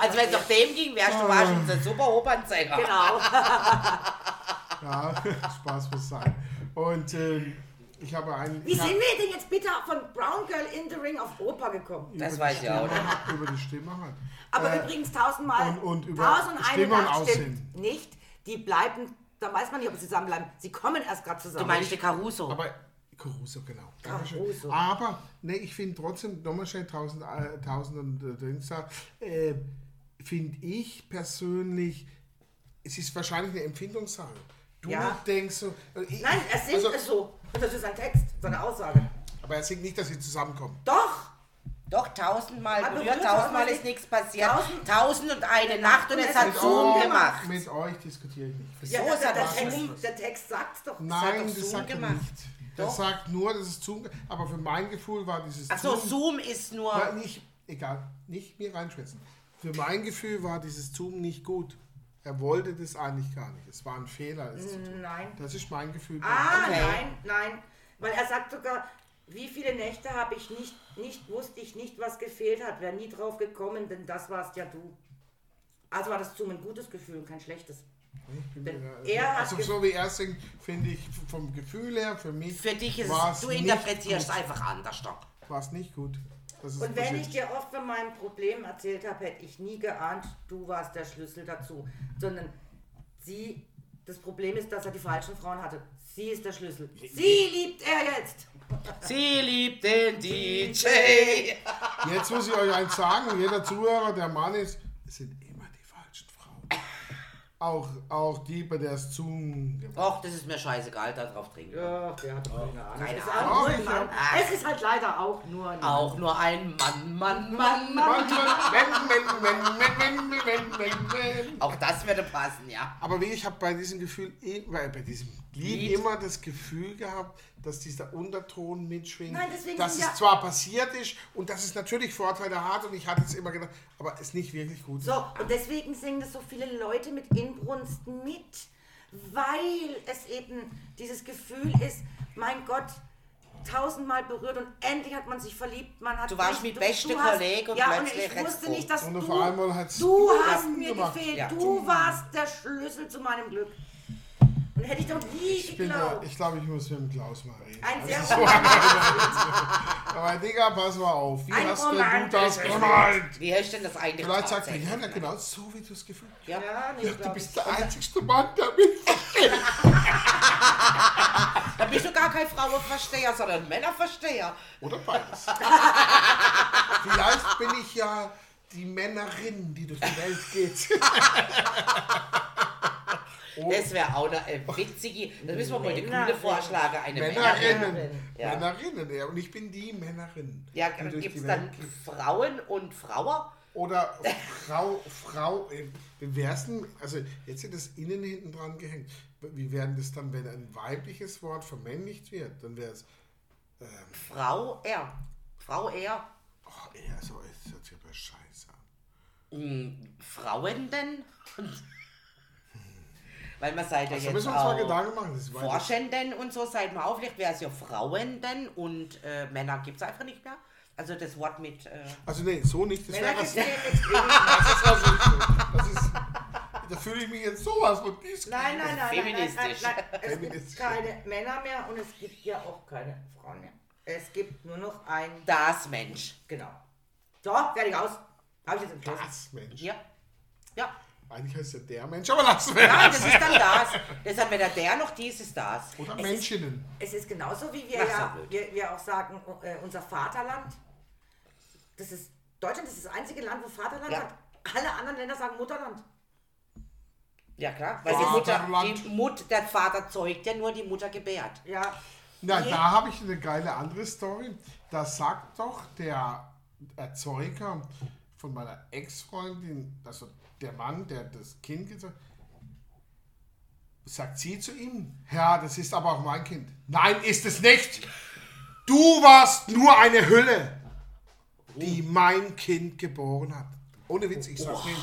A: Also wenn es nach dem ging, wärst du war schon ein super Opernsänger.
C: genau.
B: ja, Spaß muss sein. Und ähm, ich habe einen.
C: Wie sind wir denn jetzt bitte von Brown Girl in the Ring auf Oper gekommen?
A: Das weiß ich auch
B: Stimme, Über die Stimme halt.
C: Aber
B: Äh,
C: übrigens tausendmal,
B: und- und über
C: tausend eine
B: Stimme und
C: Nacht stimmt
B: Aussehen.
C: nicht. Die bleiben, da weiß man nicht, ob sie zusammenbleiben. Sie kommen erst gerade zusammen.
A: Du meinst die Caruso?
B: Aber Caruso, genau.
C: Caruso.
B: Aber, ne, ich finde trotzdem, nochmal schnell 1000, äh, 1000 und äh, da, äh, finde ich persönlich, es ist wahrscheinlich eine Empfindungssache. Du
C: Ja.
B: denkst so, äh, ich,
C: Nein, er singt
B: also,
C: es so. Und das ist ein Text, so eine Aussage.
B: Aber er singt nicht, dass sie zusammenkommen.
C: Doch!
A: Doch, tausendmal
C: Aber
A: berührt, tausendmal
C: tausendmal
A: ist nichts passiert.
C: Tausend-
A: Tausend und eine Nacht und es hat Zoom gemacht.
B: Mit euch diskutiere ich nicht.
C: Ja,
A: So
C: der,
A: ist
C: der,
A: er.
C: Text, der Text sagt's doch.
B: Nein,
A: doch
B: das
A: Zoom
B: sagt er
A: gemacht.
B: nicht. Er
A: Doch.
B: sagt nur, dass es Zoom, aber für mein Gefühl war dieses
A: Achso,
B: Zoom,
A: Zoom ist nur.
B: Nicht, egal, nicht mir reinschwätzen. Für mein Gefühl war dieses Zoom nicht gut. Er wollte das eigentlich gar nicht. Es war ein Fehler, zu tun.
C: Nein.
B: Das ist mein Gefühl.
C: Ah,
A: Okay.
C: nein, nein. Weil er sagt sogar, wie viele Nächte habe ich nicht, nicht, wusste ich nicht, was gefehlt hat. Wäre nie drauf gekommen, denn das warst ja du. Also war das Zoom ein gutes Gefühl und kein schlechtes. Er hat
B: also so wie er singt, finde ich vom Gefühl her, für mich
A: Für dich ist es, du interpretierst einfach anders. Doch.
B: War es nicht gut. Das ist
C: Und wenn ich dir oft von meinem Problem erzählt habe, hätte ich nie geahnt, du warst der Schlüssel dazu. Sondern sie, das Problem ist, dass er die falschen Frauen hatte. Sie ist der Schlüssel. Sie liebt er jetzt.
A: Sie liebt den DJ.
B: Jetzt muss ich euch eins sagen, jeder Zuhörer, der Mann ist, sind auch, auch die, bei der es zu.
A: Och, das ist mir scheißegal, da drauf trinken.
C: Ja, der hat oh. keine Ahnung.
A: Keine Ahnung.
C: Es,
A: ist
C: es ist halt leider auch nur ein
A: Auch nur ein Mann, Mann, Mann, Mann.
B: Mann, Mann, Mann, Mann, Mann, Mann, Mann, Mann.
A: Auch das würde passen, ja.
B: Aber wie ich habe bei diesem Gefühl, eh, bei, bei diesem Lied,
A: Lied.
B: immer das Gefühl gehabt, dass dieser Unterton mitschwingt,
C: Nein, deswegen
B: dass es
C: ja-
B: zwar passiert ist und dass es natürlich Vorteile hat und ich hatte es immer gedacht, aber es nicht wirklich gut.
C: So, und deswegen singen das so viele Leute mit Inbrunst mit, weil es eben dieses Gefühl ist, mein Gott, tausendmal berührt und endlich hat man sich verliebt. Man hat
A: Du warst
C: nicht-
A: mit beste
C: hast-
A: Kollege und
C: ja, und
A: plötzlich
C: ich wusste nicht, dass
B: Und
C: du, du hast mir gefehlt.
A: Ja.
C: Du warst der Schlüssel zu meinem Glück. Hätte ich doch nie
B: Ich, bin da,
C: geglaubt.
B: ich glaube, ich muss mit dem Klaus mal reden.
C: Ein
B: Das
C: sehr
B: ist so Aber Digga, pass mal auf. Wie
C: Ein
B: hast denn du das gemeint?
A: Wie hast du denn das eigentlich
B: Vielleicht sagt er,
A: tatsächlich
B: ja, na, genau so, wie du es gefühlt hast.
A: Ja.
C: ja, nee,
B: Ja, du bist
C: ich.
B: der einzigste Mann, der mich versteht.
A: Da bist du gar kein Frauenversteher, sondern Männerversteher.
B: Oder beides. Vielleicht bin ich ja die Männerin, die durch die Welt geht.
A: Das wäre auch eine witzige, das müssen wir mal die
C: Männerin.
A: Kunde vorschlagen, eine Männerin.
B: Männerinnen.
A: Ja.
B: Männerinnen, ja. Und ich bin die Männerin.
A: Ja, gibt es
B: Welt
A: dann
B: geht.
A: Frauen und Frauen?
B: Oder Frau, Frau, äh, wie wär's denn, also jetzt ist das innen hinten dran gehängt. Wie wäre das dann, wenn ein weibliches Wort vermännlicht wird? Dann wäre es,
A: Frau R. Frau R.
B: oh, eher so, es hört sich aber scheiße an.
A: Hm, Frauen denn? Weil man seid ja
B: Also
A: jetzt
B: müssen wir uns mal
A: auch
B: Gedanken machen. Das
A: Forschenden und so, seid mal auf, vielleicht wäre es ja Frauenden und äh, Männer gibt es einfach nicht mehr. Also das Wort mit, äh,
B: Also nee, so nicht. Das
C: Männer
B: wäre was,
C: gibt's
B: das ist da fühle ich mich jetzt sowas von.
C: Nein, nein, nein, nein, nein, nein,
A: Feministisch.
C: nein. Es gibt
B: Feministisch.
C: keine Männer mehr und es gibt ja auch keine Frauen mehr. Es gibt nur noch ein,
A: das Mensch.
C: genau. So, fertig aus. Habe ich jetzt entschlossen.
B: Das Mensch.
A: Ja. Ja.
B: Eigentlich heißt ja der Mensch, aber lassen wir
A: Ja,
B: das.
A: das ist dann das. Das hat weder der noch dies ist das.
B: Oder
C: Es ist-
B: Menschinnen.
C: Es ist genauso, wie wir ja wir, wir auch sagen, äh, unser Vaterland. Das ist Deutschland ist das einzige Land, wo Vaterland
A: Ja.
C: sagt. Alle anderen Länder sagen Mutterland.
A: Ja klar, weil die Mutter, die Mut, der Vater zeugt ja nur, die Mutter gebärt.
C: Ja.
B: Na,
C: Je-
B: da habe ich eine geile andere Story. Da sagt doch der Erzeuger von meiner Ex-Freundin, also der Mann, der das Kind gezeugt sagt sie zu ihm, ja, das ist aber auch mein Kind. Nein, ist es nicht. Du warst nur eine Hülle, die mein Kind geboren hat. Ohne Witz, ich saß neben,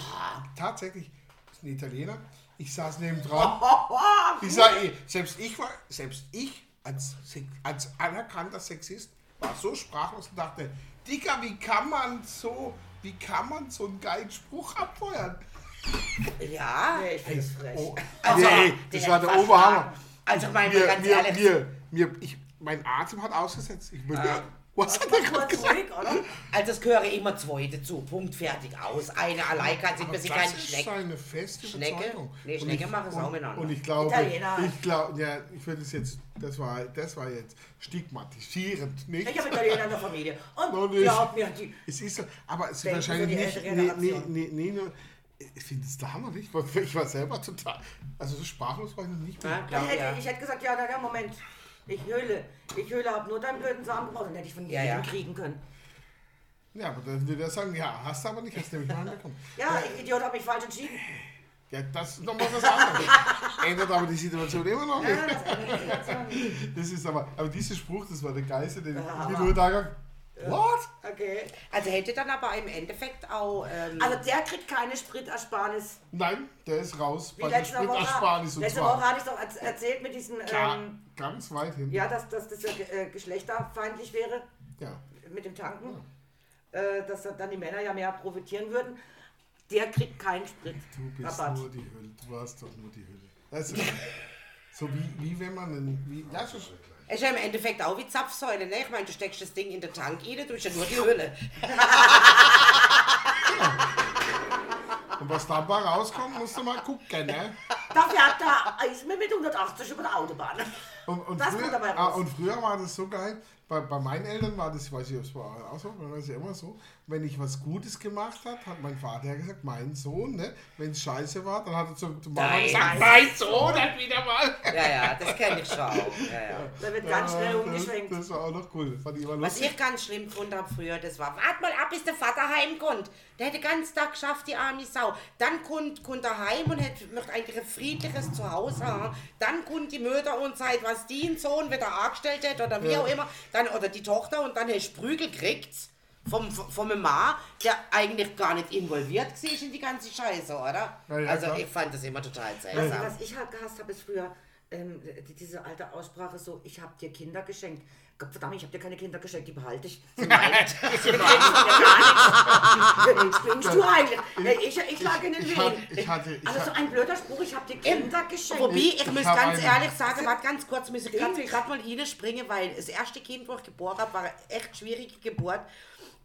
B: tatsächlich, das ist ein Italiener, ich saß neben dran. Ich sag, selbst ich war, selbst ich als, als anerkannter Sexist war so sprachlos und dachte, Digga, wie kann man so, wie kann man so einen geilen Spruch abfeuern?
A: Ja.
C: Nee, ich finde es frech.
B: Oh,
A: Also,
B: nee, das war der Oberhammer.
A: Also, mein
B: mir,
A: ganz
B: mir,
A: ehrlich.
B: mir, mir, ich, mein Atem hat ausgesetzt. Ich bin, was hat er gerade gesagt?
C: oder?
A: Also es gehöre immer zwei dazu. Punkt, fertig, aus. Eine allein kann sich
B: Aber
A: für sich
B: das
A: keine
B: ist
A: Schnecke.
B: seine feste
A: Schnecke?
B: Überzeugung.
A: Nee,
B: Und
A: Schnecke
B: ich-
A: machen es auch miteinander.
B: Und ich glaube,
C: Italiener.
B: ich glaube, ja, ich würde es jetzt, das war, das war jetzt stigmatisierend, nicht?
C: Ich habe Italiener in der Familie. Und glaub mir, die,
B: Es ist so, aber es ist wahrscheinlich nicht, nee, nee, nee, nee, ich finde es der Hammer nicht, weil ich war selber total, also so sprachlos war ich noch nicht
A: Ja,
B: mehr.
C: ich, hätte,
A: ja.
C: ich hätte gesagt, ja, na, ja, Moment. Ich höhle. Ich höhle, habe nur deinen blöden Samen gebraucht. Dann hätte ich von
A: Ja,
C: jedem
A: ja.
C: kriegen können.
B: Ja, aber dann würde er sagen, ja, hast du aber nicht, hast du nämlich noch angekommen.
C: Ja, ich Idiot, habe mich falsch entschieden.
B: Ja, das ist nochmal was anderes. Ändert aber die Situation immer noch
C: Ja,
B: nicht.
C: das ändert die Situation nicht.
B: Das ist aber, aber dieser Spruch, das war der geilste, den ich
C: Ja, aber-
B: nur da What?
C: Okay.
A: Also hätte dann aber im Endeffekt auch. Ähm,
C: Also der kriegt keine Spritersparnis.
B: Nein, der ist raus
C: Wie
B: bei der
C: letzte Woche.
B: Spritersparnis und
C: Letzte Woche hatte ich doch erz- erzählt mit diesen,
B: ga-
C: ähm,
B: ganz weit hin.
C: ja, dass, dass das ja äh, geschlechterfeindlich wäre
B: Ja.
C: mit dem Tanken. Äh, dass dann die Männer ja mehr profitieren würden. Der kriegt keinen
B: Du bist
C: Spritrabatt.
B: nur die Hülle, du warst doch nur die Hülle. Also, so wie, wie wenn man einen, wie, ja, so,
A: es ist ja im Endeffekt auch wie Zapfsäule, ne? Ich meine, du steckst das Ding in den Tank rein, du bist ja nur die Hülle.
B: und was dabei rauskommt, musst du mal gucken, ne?
C: Da fährt der Eismann mit 180 über der Autobahn.
B: Und, und,
C: Das
B: früher,
C: dabei
B: ah,
C: raus.
B: und früher war das so geil, bei, bei meinen Eltern war das, ich weiß nicht, ob es bei euch auch so, war das ja immer so, wenn ich was Gutes gemacht hat, hat mein Vater ja gesagt, mein Sohn, ne, wenn es scheiße war, dann hat er zum, zum Mama gesagt, mein Sohn hat wieder mal.
A: Ja, ja, das kenne ich schon auch. Ja, ja.
C: Da wird ganz schnell
B: das,
C: umgeschwenkt.
B: das war auch noch cool, ich
A: Was ich ganz schlimm gefunden habe früher, das war, wart mal ab, bis der Vater heimkommt. Der hätte den ganzen Tag geschafft, die arme Sau. Dann kommt, kommt er heim und hätte, möchte eigentlich ein friedliches Zuhause haben. Dann kommt die Mutter und sagt, was die den Sohn wieder angestellt hat oder wie
B: Ja.
A: auch immer. Dann, oder die Tochter und dann hast du Prügel gekriegt vom, vom Mann, der eigentlich gar nicht involviert war in die ganze Scheiße, oder?
B: Ja, ja,
A: also
B: klar.
A: ich fand das immer total
C: Also,
A: seltsam.
C: was ich halt gehasst habe, ist früher ähm, die- diese alte Aussprache so, ich habe dir Kinder geschenkt. Gott verdammt, ich habe dir keine Kinder geschenkt, die behalte ich. Sie meint, sie gar nichts. Spinnst du eigentlich? Äh, Ich, ich lag in den
B: Ich
C: Wehen.
B: ich hatte- ich
C: Also so ein blöder Spruch, ich habe dir Kinder geschenkt.
A: Wobei, ich,
B: Ich
A: muss ganz
B: eine-
A: ehrlich sagen, warte ganz kurz, muss ich gerade mal reinspringen, weil das erste Kind, wo ich geboren habe, war eine echt schwierige Geburt.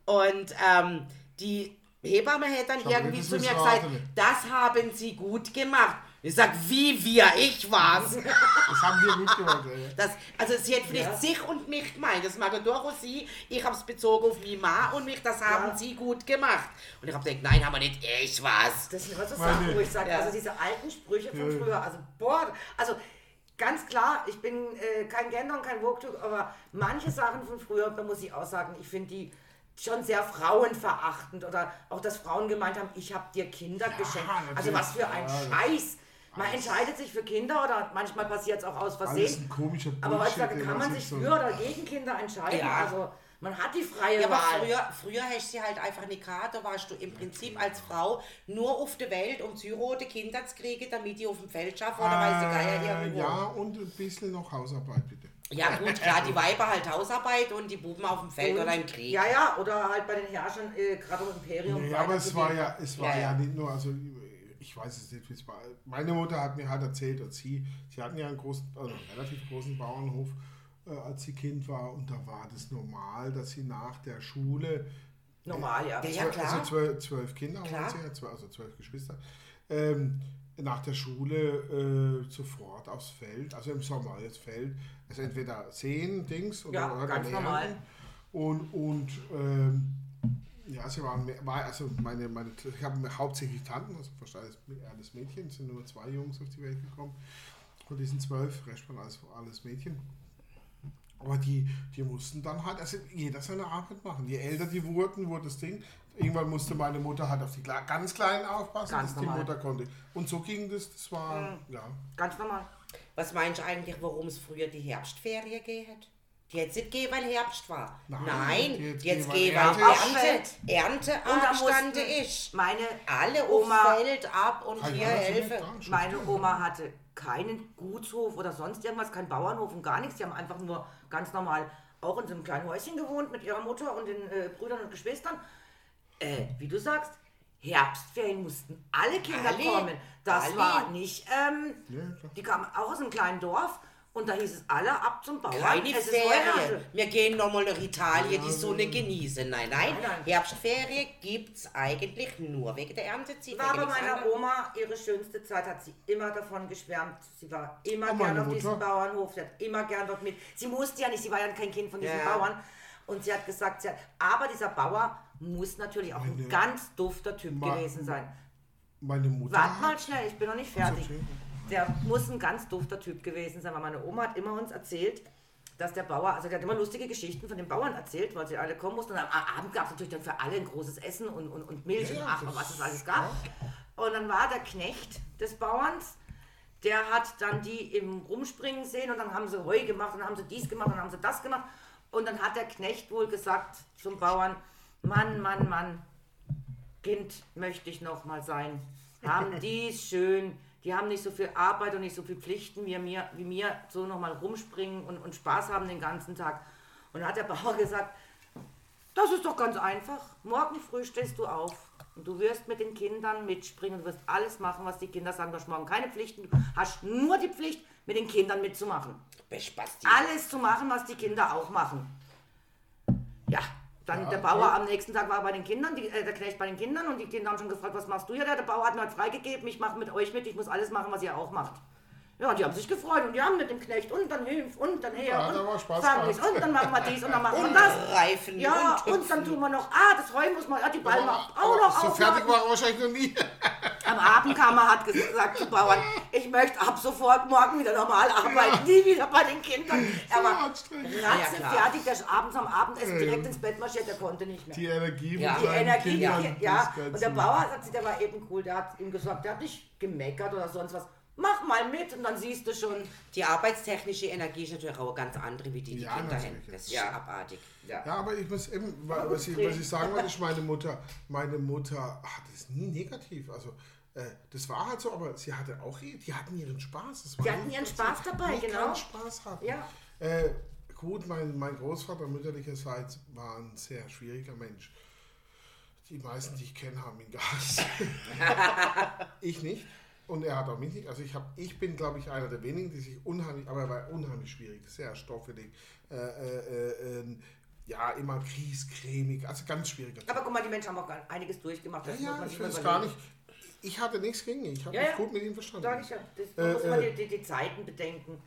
A: Und ähm, die Hebamme hat dann
B: Schau,
A: irgendwie zu mir gesagt, das haben sie gut gemacht. Ich sag, wie wir, ich war's.
B: Das haben wir gut gemacht, ey.
A: Das, also sie hat vielleicht
C: Ja.
A: sich und mich gemeint, das mag durchaus sie, ich habe es bezogen auf die Ma und mich, das haben
C: Ja.
A: sie gut gemacht. Und ich habe gedacht, nein, haben wir nicht, ich war's.
C: Das sind immer so Sachen, wo ich sage,
A: Ja.
C: also diese alten Sprüche von
B: Ja.
C: früher, also boah, also ganz klar, ich bin äh, kein Gender und kein Woke, aber manche Sachen von früher, da muss ich auch sagen, ich finde die schon sehr frauenverachtend oder auch, dass Frauen gemeint haben, ich habe dir Kinder geschenkt. Also was für ein
B: Ja,
C: Scheiß. Man entscheidet sich für Kinder oder manchmal passiert es auch aus
B: Alles
C: Versehen.
B: ein komischer
C: Aber heutzutage kann
B: man sich so-
C: für oder gegen Kinder entscheiden.
A: Ja.
C: Also man hat die freie
A: Ja, aber
C: Wahl.
A: früher, früher hast du halt einfach nicht gehabt, da warst du im Prinzip als Frau nur auf der Welt, um Zyrote Kinder zu kriegen, damit die auf dem Feld schaffen oder weiß der Geier
B: Äh,
A: irgendwo.
B: ja, und ein bisschen noch Hausarbeit, bitte.
A: Ja gut, klar, die Weiber halt Hausarbeit und die Buben auf dem Feld oder im Krieg.
C: Ja, ja, oder halt bei den Herrschern, äh, gerade im Imperium.
B: Nee, aber es war ja, es war
A: Ja,
B: ja,
A: ja.
B: nicht nur, also ich weiß es nicht, wie es war. Meine Mutter hat mir halt erzählt, dass sie, sie hatten ja einen großen, also einen relativ großen Bauernhof, äh, als sie Kind war und da war das normal, dass sie nach der Schule
C: Normal, ja.
A: Ja, ja,
B: Zwölf-
A: klar.
B: Also zwölf, zwölf Kinder
A: Klar.
B: sie, also zwölf Geschwister. Ähm, nach der Schule äh, sofort aufs Feld, also im Sommer das Feld, also entweder sehen, Dings oder,
C: Ja,
B: oder
C: ganz
B: ernten.
C: normal.
B: Und, und ähm, ja, sie waren, mehr, war, also meine, meine, ich habe hauptsächlich Tanten, also fast alles, alles Mädchen, es sind nur zwei Jungs auf die Welt gekommen. Von diesen zwölf, Rest waren alles, alles Mädchen. Aber die, die mussten dann halt, also jeder seine Arbeit machen. Je älter die wurden, wurde das Ding. Irgendwann musste meine Mutter halt auf die ganz Kleinen aufpassen,
C: Ganz
B: dass die
C: normal.
B: Mutter konnte. Und so ging das, das war, ja.
C: Ganz normal.
A: Was meinst du eigentlich, warum es früher die Herbstferie gegeben hat? Es nicht gegeben, weil Herbst war.
B: Nein,
A: Nein, es
B: gegeben,
A: gegeben,
B: weil
C: Ernte
A: Ernte, Ernte angestanden
C: mussten
A: ist.
C: meine
A: Alle
C: Oma-
A: Feld ab und hier
B: schon
C: Meine. Oma hatte keinen Gutshof oder sonst irgendwas, keinen Bauernhof und gar nichts. Die haben einfach nur ganz normal auch in so einem kleinen Häuschen gewohnt mit ihrer Mutter und den äh, Brüdern und Geschwistern. Äh, wie du sagst, Herbstferien mussten alle Kinder
A: Alle.
C: kommen. Das
A: Alle.
C: war nicht, ähm,
B: Ja,
C: die kamen auch aus einem kleinen Dorf und da hieß es alle ab zum Bauern.
A: Keine
C: es ist
A: Ferien. Wir gehen nochmal nach Italien, die Sonne genießen. Nein, nein,
C: Nein, nein.
A: Herbstferie gibt es eigentlich nur wegen der Erntezeit.
C: War bei meiner
A: anderem.
C: Oma ihre schönste Zeit, hat sie immer davon geschwärmt. Sie war immer
B: Oh,
C: gern auf diesem
B: Mutter.
C: Bauernhof, sie hat immer gern dort mit. Sie musste ja nicht, sie war ja kein Kind von diesem
A: Ja.
C: Bauern. Und sie hat gesagt, sie hat, aber dieser Bauer muss natürlich auch ein
B: Meine-
C: ganz dufter Typ
B: Ma-
C: gewesen sein.
B: Meine Mutter
C: Warte mal schnell, ich bin noch nicht fertig.
B: okay.
C: Der muss ein ganz dufter Typ gewesen sein, weil meine Oma hat immer uns erzählt, dass der Bauer, also der hat immer lustige Geschichten von den Bauern erzählt, weil sie alle kommen mussten. Und am Abend gab es natürlich dann für alle ein großes Essen und, und, und Milch
B: Ja,
C: und ach, was es alles gab. Und dann war der Knecht des Bauerns, der hat dann die im Rumspringen sehen und dann haben sie Heu gemacht und dann haben sie dies gemacht und dann haben sie das gemacht. Und dann hat der Knecht wohl gesagt zum Bauern, Mann, Mann, Mann, Kind möchte ich noch mal sein. Haben die es schön. Die haben nicht so viel Arbeit und nicht so viel Pflichten wie mir, wie mir so noch mal rumspringen und, und Spaß haben den ganzen Tag. Und dann hat der Bauer gesagt, das ist doch ganz einfach. Morgen früh stehst du auf und du wirst mit den Kindern mitspringen und wirst alles machen, was die Kinder sagen. Du hast morgen keine Pflichten, du hast nur die Pflicht, mit den Kindern mitzumachen.
A: Bespasti.
C: Alles zu machen, was die Kinder auch machen. Ja, dann
B: Ja,
C: der Bauer
B: okay.
C: am nächsten Tag war bei den Kindern, die, äh, der Knecht bei den Kindern und die Kinder haben schon gefragt, was machst du hier? Der, der Bauer hat mir halt freigegeben, ich mache mit euch mit, ich muss alles machen, was ihr auch macht. Ja, und die haben sich gefreut und die haben mit dem Knecht und dann hilf und dann her
B: Ja,
C: und
B: Spaß
C: und dann machen wir dies und dann machen wir das.
A: Reifen
C: Ja,
A: und
C: und dann tun wir noch, ah, das Heu muss man, ja, die Ballen auch noch
B: so fertig
C: aufladen.
B: war er wahrscheinlich noch nie.
C: Am Abend kam er, hat gesagt zu Bauern, ich möchte ab sofort morgen wieder normal arbeiten, nie wieder bei den Kindern. Er war
B: anstrengend.
A: Ja, klar.
C: fertig, der ist abends am Abendessen direkt ins Bett marschiert, der konnte nicht mehr.
B: Die Energie
A: Ja.
C: Die Energie, ja, ja. Und der Bauer, sagt sie, der war eben cool, der hat ihm gesagt, der hat nicht gemeckert oder sonst was. Mach mal mit und dann siehst du schon.
A: Die arbeitstechnische Energie ist natürlich auch eine ganz andere, wie die die
B: Ja,
A: Kinder
B: natürlich.
A: haben. Das ist
C: Ja.
A: abartig.
C: Ja.
B: Ja, aber ich muss eben, wa- was ich, was ich sagen wollte, ist meine Mutter, meine Mutter hat es nie negativ. Also äh, das war halt so, aber sie hatte auch, ihr- die hatten ihren Spaß. Das war
C: Die hatten ihren Spaß
B: sie
C: dabei, genau.
B: Spaß hatten.
C: Ja.
B: Äh, gut, mein, mein Großvater mütterlicherseits war ein sehr schwieriger Mensch. Die meisten, die ich kenne, haben ihn gehasst. ich nicht. Und er hat auch mich nicht. Also ich, hab, ich bin, glaube ich, einer der wenigen, die sich unheimlich, aber er war unheimlich schwierig, sehr stoffelig. Äh, äh, äh, äh, ja, immer griescremig, also ganz schwieriger Typ.
C: Aber guck mal, die Menschen haben auch einiges durchgemacht. Das
B: ja,
C: man
B: ich will es gar nicht. Ich hatte nichts gegen ihn. Ich habe
C: Ja,
B: mich
C: ja.
B: gut mit ihm verstanden.
C: Sag ich ja. Das
B: Äh,
C: muss man
B: äh,
C: die, die, die Zeiten bedenken.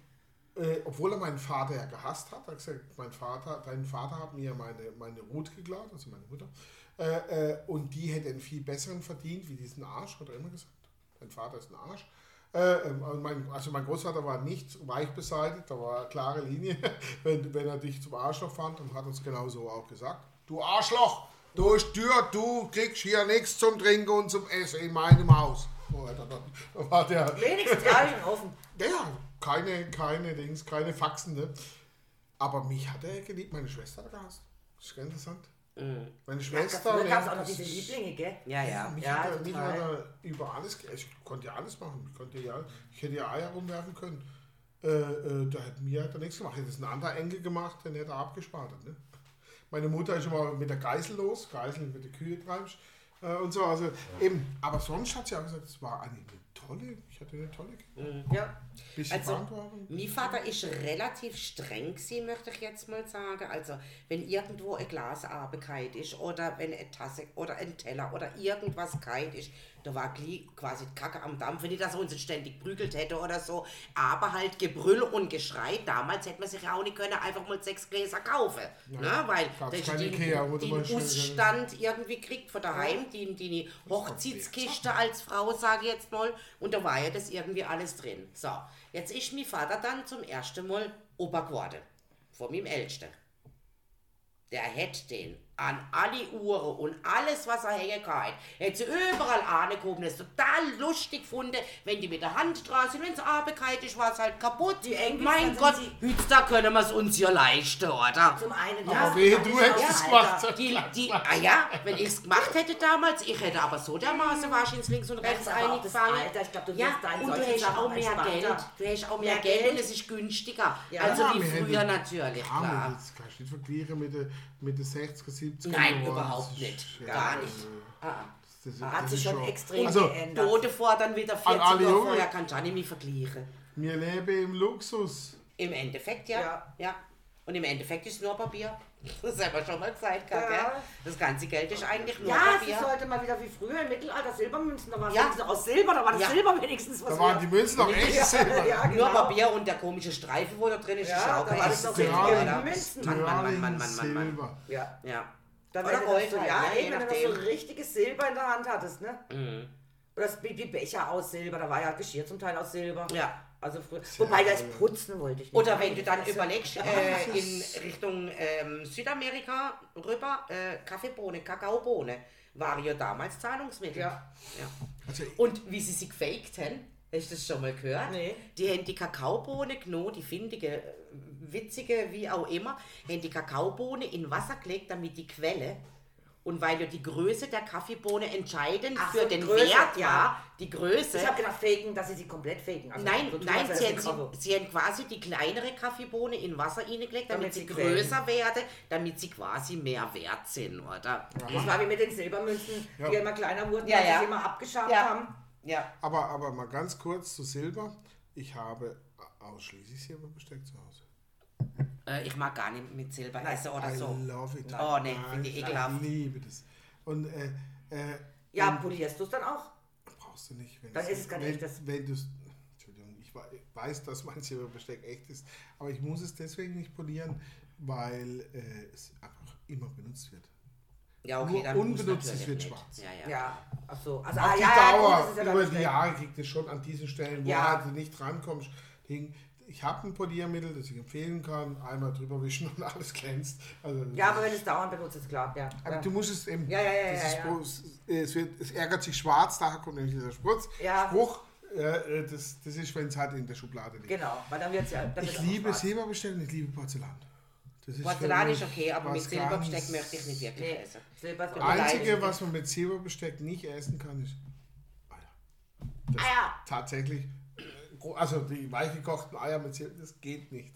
B: Äh, obwohl er meinen Vater ja gehasst hat, hat gesagt, mein Vater, dein Vater hat mir meine, meine Ruth geklaut, also meine Mutter, äh, äh, und die hätte einen viel besseren verdient wie diesen Arsch, hat er immer gesagt. Dein Vater ist ein Arsch. Äh, ähm, also mein, also mein Großvater war nicht weich beseitigt, da war eine klare Linie, wenn, wenn er dich zum Arschloch fand und hat uns genau so auch gesagt. du Arschloch, du ist Tür, du kriegst hier nichts zum Trinken und zum Essen in meinem Haus. Oh, da, da, war der,
C: Wenigstens ehrlich und offen.
B: ja, keine, keine Dings, keine Faxen, ne? Aber mich hat er geliebt, meine Schwester hat er gehasst. Das ist ganz interessant. Meine Schwester.
C: Früher gab es auch noch diese Lieblinge, gell?
A: Ja, ja.
B: Mich
C: Ja,
B: hat er, mich hat er über alles, ich konnte ja alles machen. Ich, konnte ja, ich hätte ja Eier rumwerfen können. Äh, äh, da hätte mir hat er nichts gemacht. Hätte es ein anderer Enkel gemacht, dann hätte er abgespartet. Ne? Meine Mutter ist immer mit der Geißel los, Geißel mit der Kühe treibst äh, und so. Also eben, aber sonst hat sie auch gesagt, es war eine, eine tolle, ich hatte eine tolle Kindheit.
C: Ja.
B: Bisschen
A: Also, mein Vater ist relativ streng gewesen, möchte ich jetzt mal sagen. Also, wenn irgendwo ein Glas abgekalt ist oder wenn eine Tasse oder ein Teller oder irgendwas kalt ist, da war quasi die Kacke am Dampf, wenn ich das uns ständig prügelt hätte oder so. Aber halt Gebrüll und Geschrei. Damals hätte man sich ja auch nicht können, einfach mal sechs Gläser kaufen. Ne? Weil die,
B: Ikea,
A: die
B: mal schnell-
A: Ausstand irgendwie kriegt von daheim, die, die, die Hochzeitskiste als Frau, sage ich jetzt mal. Und da war ja das irgendwie alles drin. So, jetzt ist mein Vater dann zum ersten Mal Opa geworden. Von meinem Ältesten. Der hätte den an alle Uhren und alles, was er hängen kann, hätte sie überall angehoben. Das ist total lustig gefunden, wenn die mit der Hand dran sind. Wenn es abgekalt ist, war es halt kaputt.
C: Die Enkel,
A: mein Gott, da können wir es uns hier leisten, oder?
C: Zum einen,
B: Aber wehe, du hättest es gemacht.
A: Die, die, ah ja, wenn ich es gemacht hätte damals, ich hätte aber so dermaßen wahrscheinlich links und rechts eingefangen.
C: Alter. Ich glaub, du
A: ja, und du hast auch mehr
C: entspannter.
A: Geld. Du hast auch mehr,
C: Mehr
A: Geld,
C: Geld.
A: und es ist günstiger.
C: Ja.
A: also
B: Ja,
A: wie früher natürlich,
B: Ja,
A: klar.
B: das kannst du nicht vergleichen mit den mit den 60er, 70er
A: Nein,
B: Jahren.
A: überhaupt
B: Das
A: nicht.
B: ist-
A: Gar
B: ja,
A: nicht.
B: äh,
A: Ah,
B: das ist-
C: Hat
B: das
C: sich schon extrem
B: Also,
C: geändert.
A: Tode vor dann wieder 40
B: alle
A: Jahre vorher kann ich auch nicht mehr vergleichen.
B: Wir leben im Luxus.
A: Im Endeffekt, ja.
C: Ja.
A: ja. Und im Endeffekt ist es nur Papier. Das haben wir schon mal gesagt,
C: Ja.
A: gell? Das ganze Geld ist eigentlich nur
C: Ja, es
A: Papier.
C: ist heute mal wieder wie früher im Mittelalter Silbermünzen. Da war es
A: Ja.
C: wenigstens aus Silber, da war das
A: Ja.
C: Silber wenigstens was
B: Da waren die. Münzen noch echt Silber.
C: Ja,
A: Nur
C: genau.
A: Papier und der komische Streifen, wo da drin ist,
C: Ja,
A: ist auch
C: da war das doch
A: Silber?
C: Münzen.
A: Mann, Mann, Mann, Mann, Mann, Mann, Mann.
B: Silber.
C: Ja.
A: Ja.
C: Dann,
A: Oder Gold
C: das so,
A: halt,
C: ja,
A: ne?
C: Wenn du so richtiges Silber in der Hand hattest, ne?
A: Mhm.
C: Oder das, die Becher aus Silber, da war ja Geschirr zum Teil aus Silber.
A: Ja.
C: Also früher. Wobei das Putzen wollte ich nicht.
A: Oder wenn du dann
C: ist-
A: überlegst, äh, in Richtung ähm, Südamerika rüber, äh, Kaffeebohne, Kakaobohne, war ja damals Zahlungsmittel.
C: Ja.
A: ja.
B: Also,
A: Und wie sie sie gefaked haben, hast du das schon mal gehört?
C: Nee.
A: Die haben die Kakaobohne genommen, die findige, witzige, wie auch immer, haben die Kakaobohne in Wasser gelegt, damit die Quelle. Und weil ja die Größe der Kaffeebohne entscheidend
C: Ach
A: für
C: so,
A: den
C: Größe,
A: Wert
C: ja.
A: die Größe.
C: Ich habe gedacht, faken, dass sie sie komplett faken. Also
A: Nein,
C: so
A: nein, sie sie, sie haben quasi die kleinere Kaffeebohne in Wasser reingelegt, damit,
C: Damit
A: sie
C: sie
A: größer werden, damit sie quasi mehr wert sind, oder?
C: Das war wie mit den Silbermünzen,
B: Ja.
C: die immer kleiner wurden,
A: Ja,
C: weil
A: ja.
C: sie immer abgeschabt
A: Ja.
C: haben.
A: Ja.
B: aber, aber mal ganz kurz zu Silber. Ich habe ausschließlich Silberbesteck zu Hause.
A: Äh, ich mag gar nicht mit Silber essen oder
B: I
A: so.
B: love it.
A: Oh, nee,
B: Nein,
A: finde ich ekelhaft.
B: Ich liebe das. Und äh, äh,
C: Ja,
B: und
C: polierst du es dann auch?
B: brauchst du nicht. Wenn
C: Dann
B: es-
C: ist es kein
B: wenn,
C: echtes.
B: Wenn du Entschuldigung, ich wei- weiß, dass mein Silberbesteck echt ist, aber ich muss es deswegen nicht polieren, weil äh, es einfach immer benutzt wird.
A: Ja, okay,
B: Nur unbenutzt, wird
A: nicht.
B: schwarz.
A: Ja, ja.
C: Ja, ach so. Also,
B: Auf
C: ah,
B: die
C: ja, ja, gut,
B: Dauer,
C: das ist ja
B: über
C: nicht
B: die. Jahre kriegt es schon an diesen Stellen, wo
C: Ja.
B: halt du nicht rankommst. Ich habe ein Poliermittel, das ich empfehlen kann. Einmal drüber wischen und alles glänzt. Also,
C: Ja, aber wenn es dauernd benutzt, ist klar. Ja.
B: aber
C: ja.
B: du musst es eben.
C: Ja, ja, ja, ja,
B: ist
C: ja.
B: Es, wird, es ärgert sich schwarz, daher kommt nämlich dieser Spruch.
C: Ja.
B: Spruch äh, das, das ist, wenn es halt in der Schublade liegt.
C: Genau, weil dann wird es ja. Dann
B: Ich liebe. Silberbesteck und ich liebe Porzellan. Das
A: Porzellan ist okay, aber mit Silberbesteck möchte ich nicht wirklich
C: Nee,
A: essen. Das
B: Einzige, was man mit Silberbesteck nicht essen kann, ist Eier. Das
C: Eier.
B: Tatsächlich. Gro- Also die weich gekochten Eier mit Silber, das geht nicht.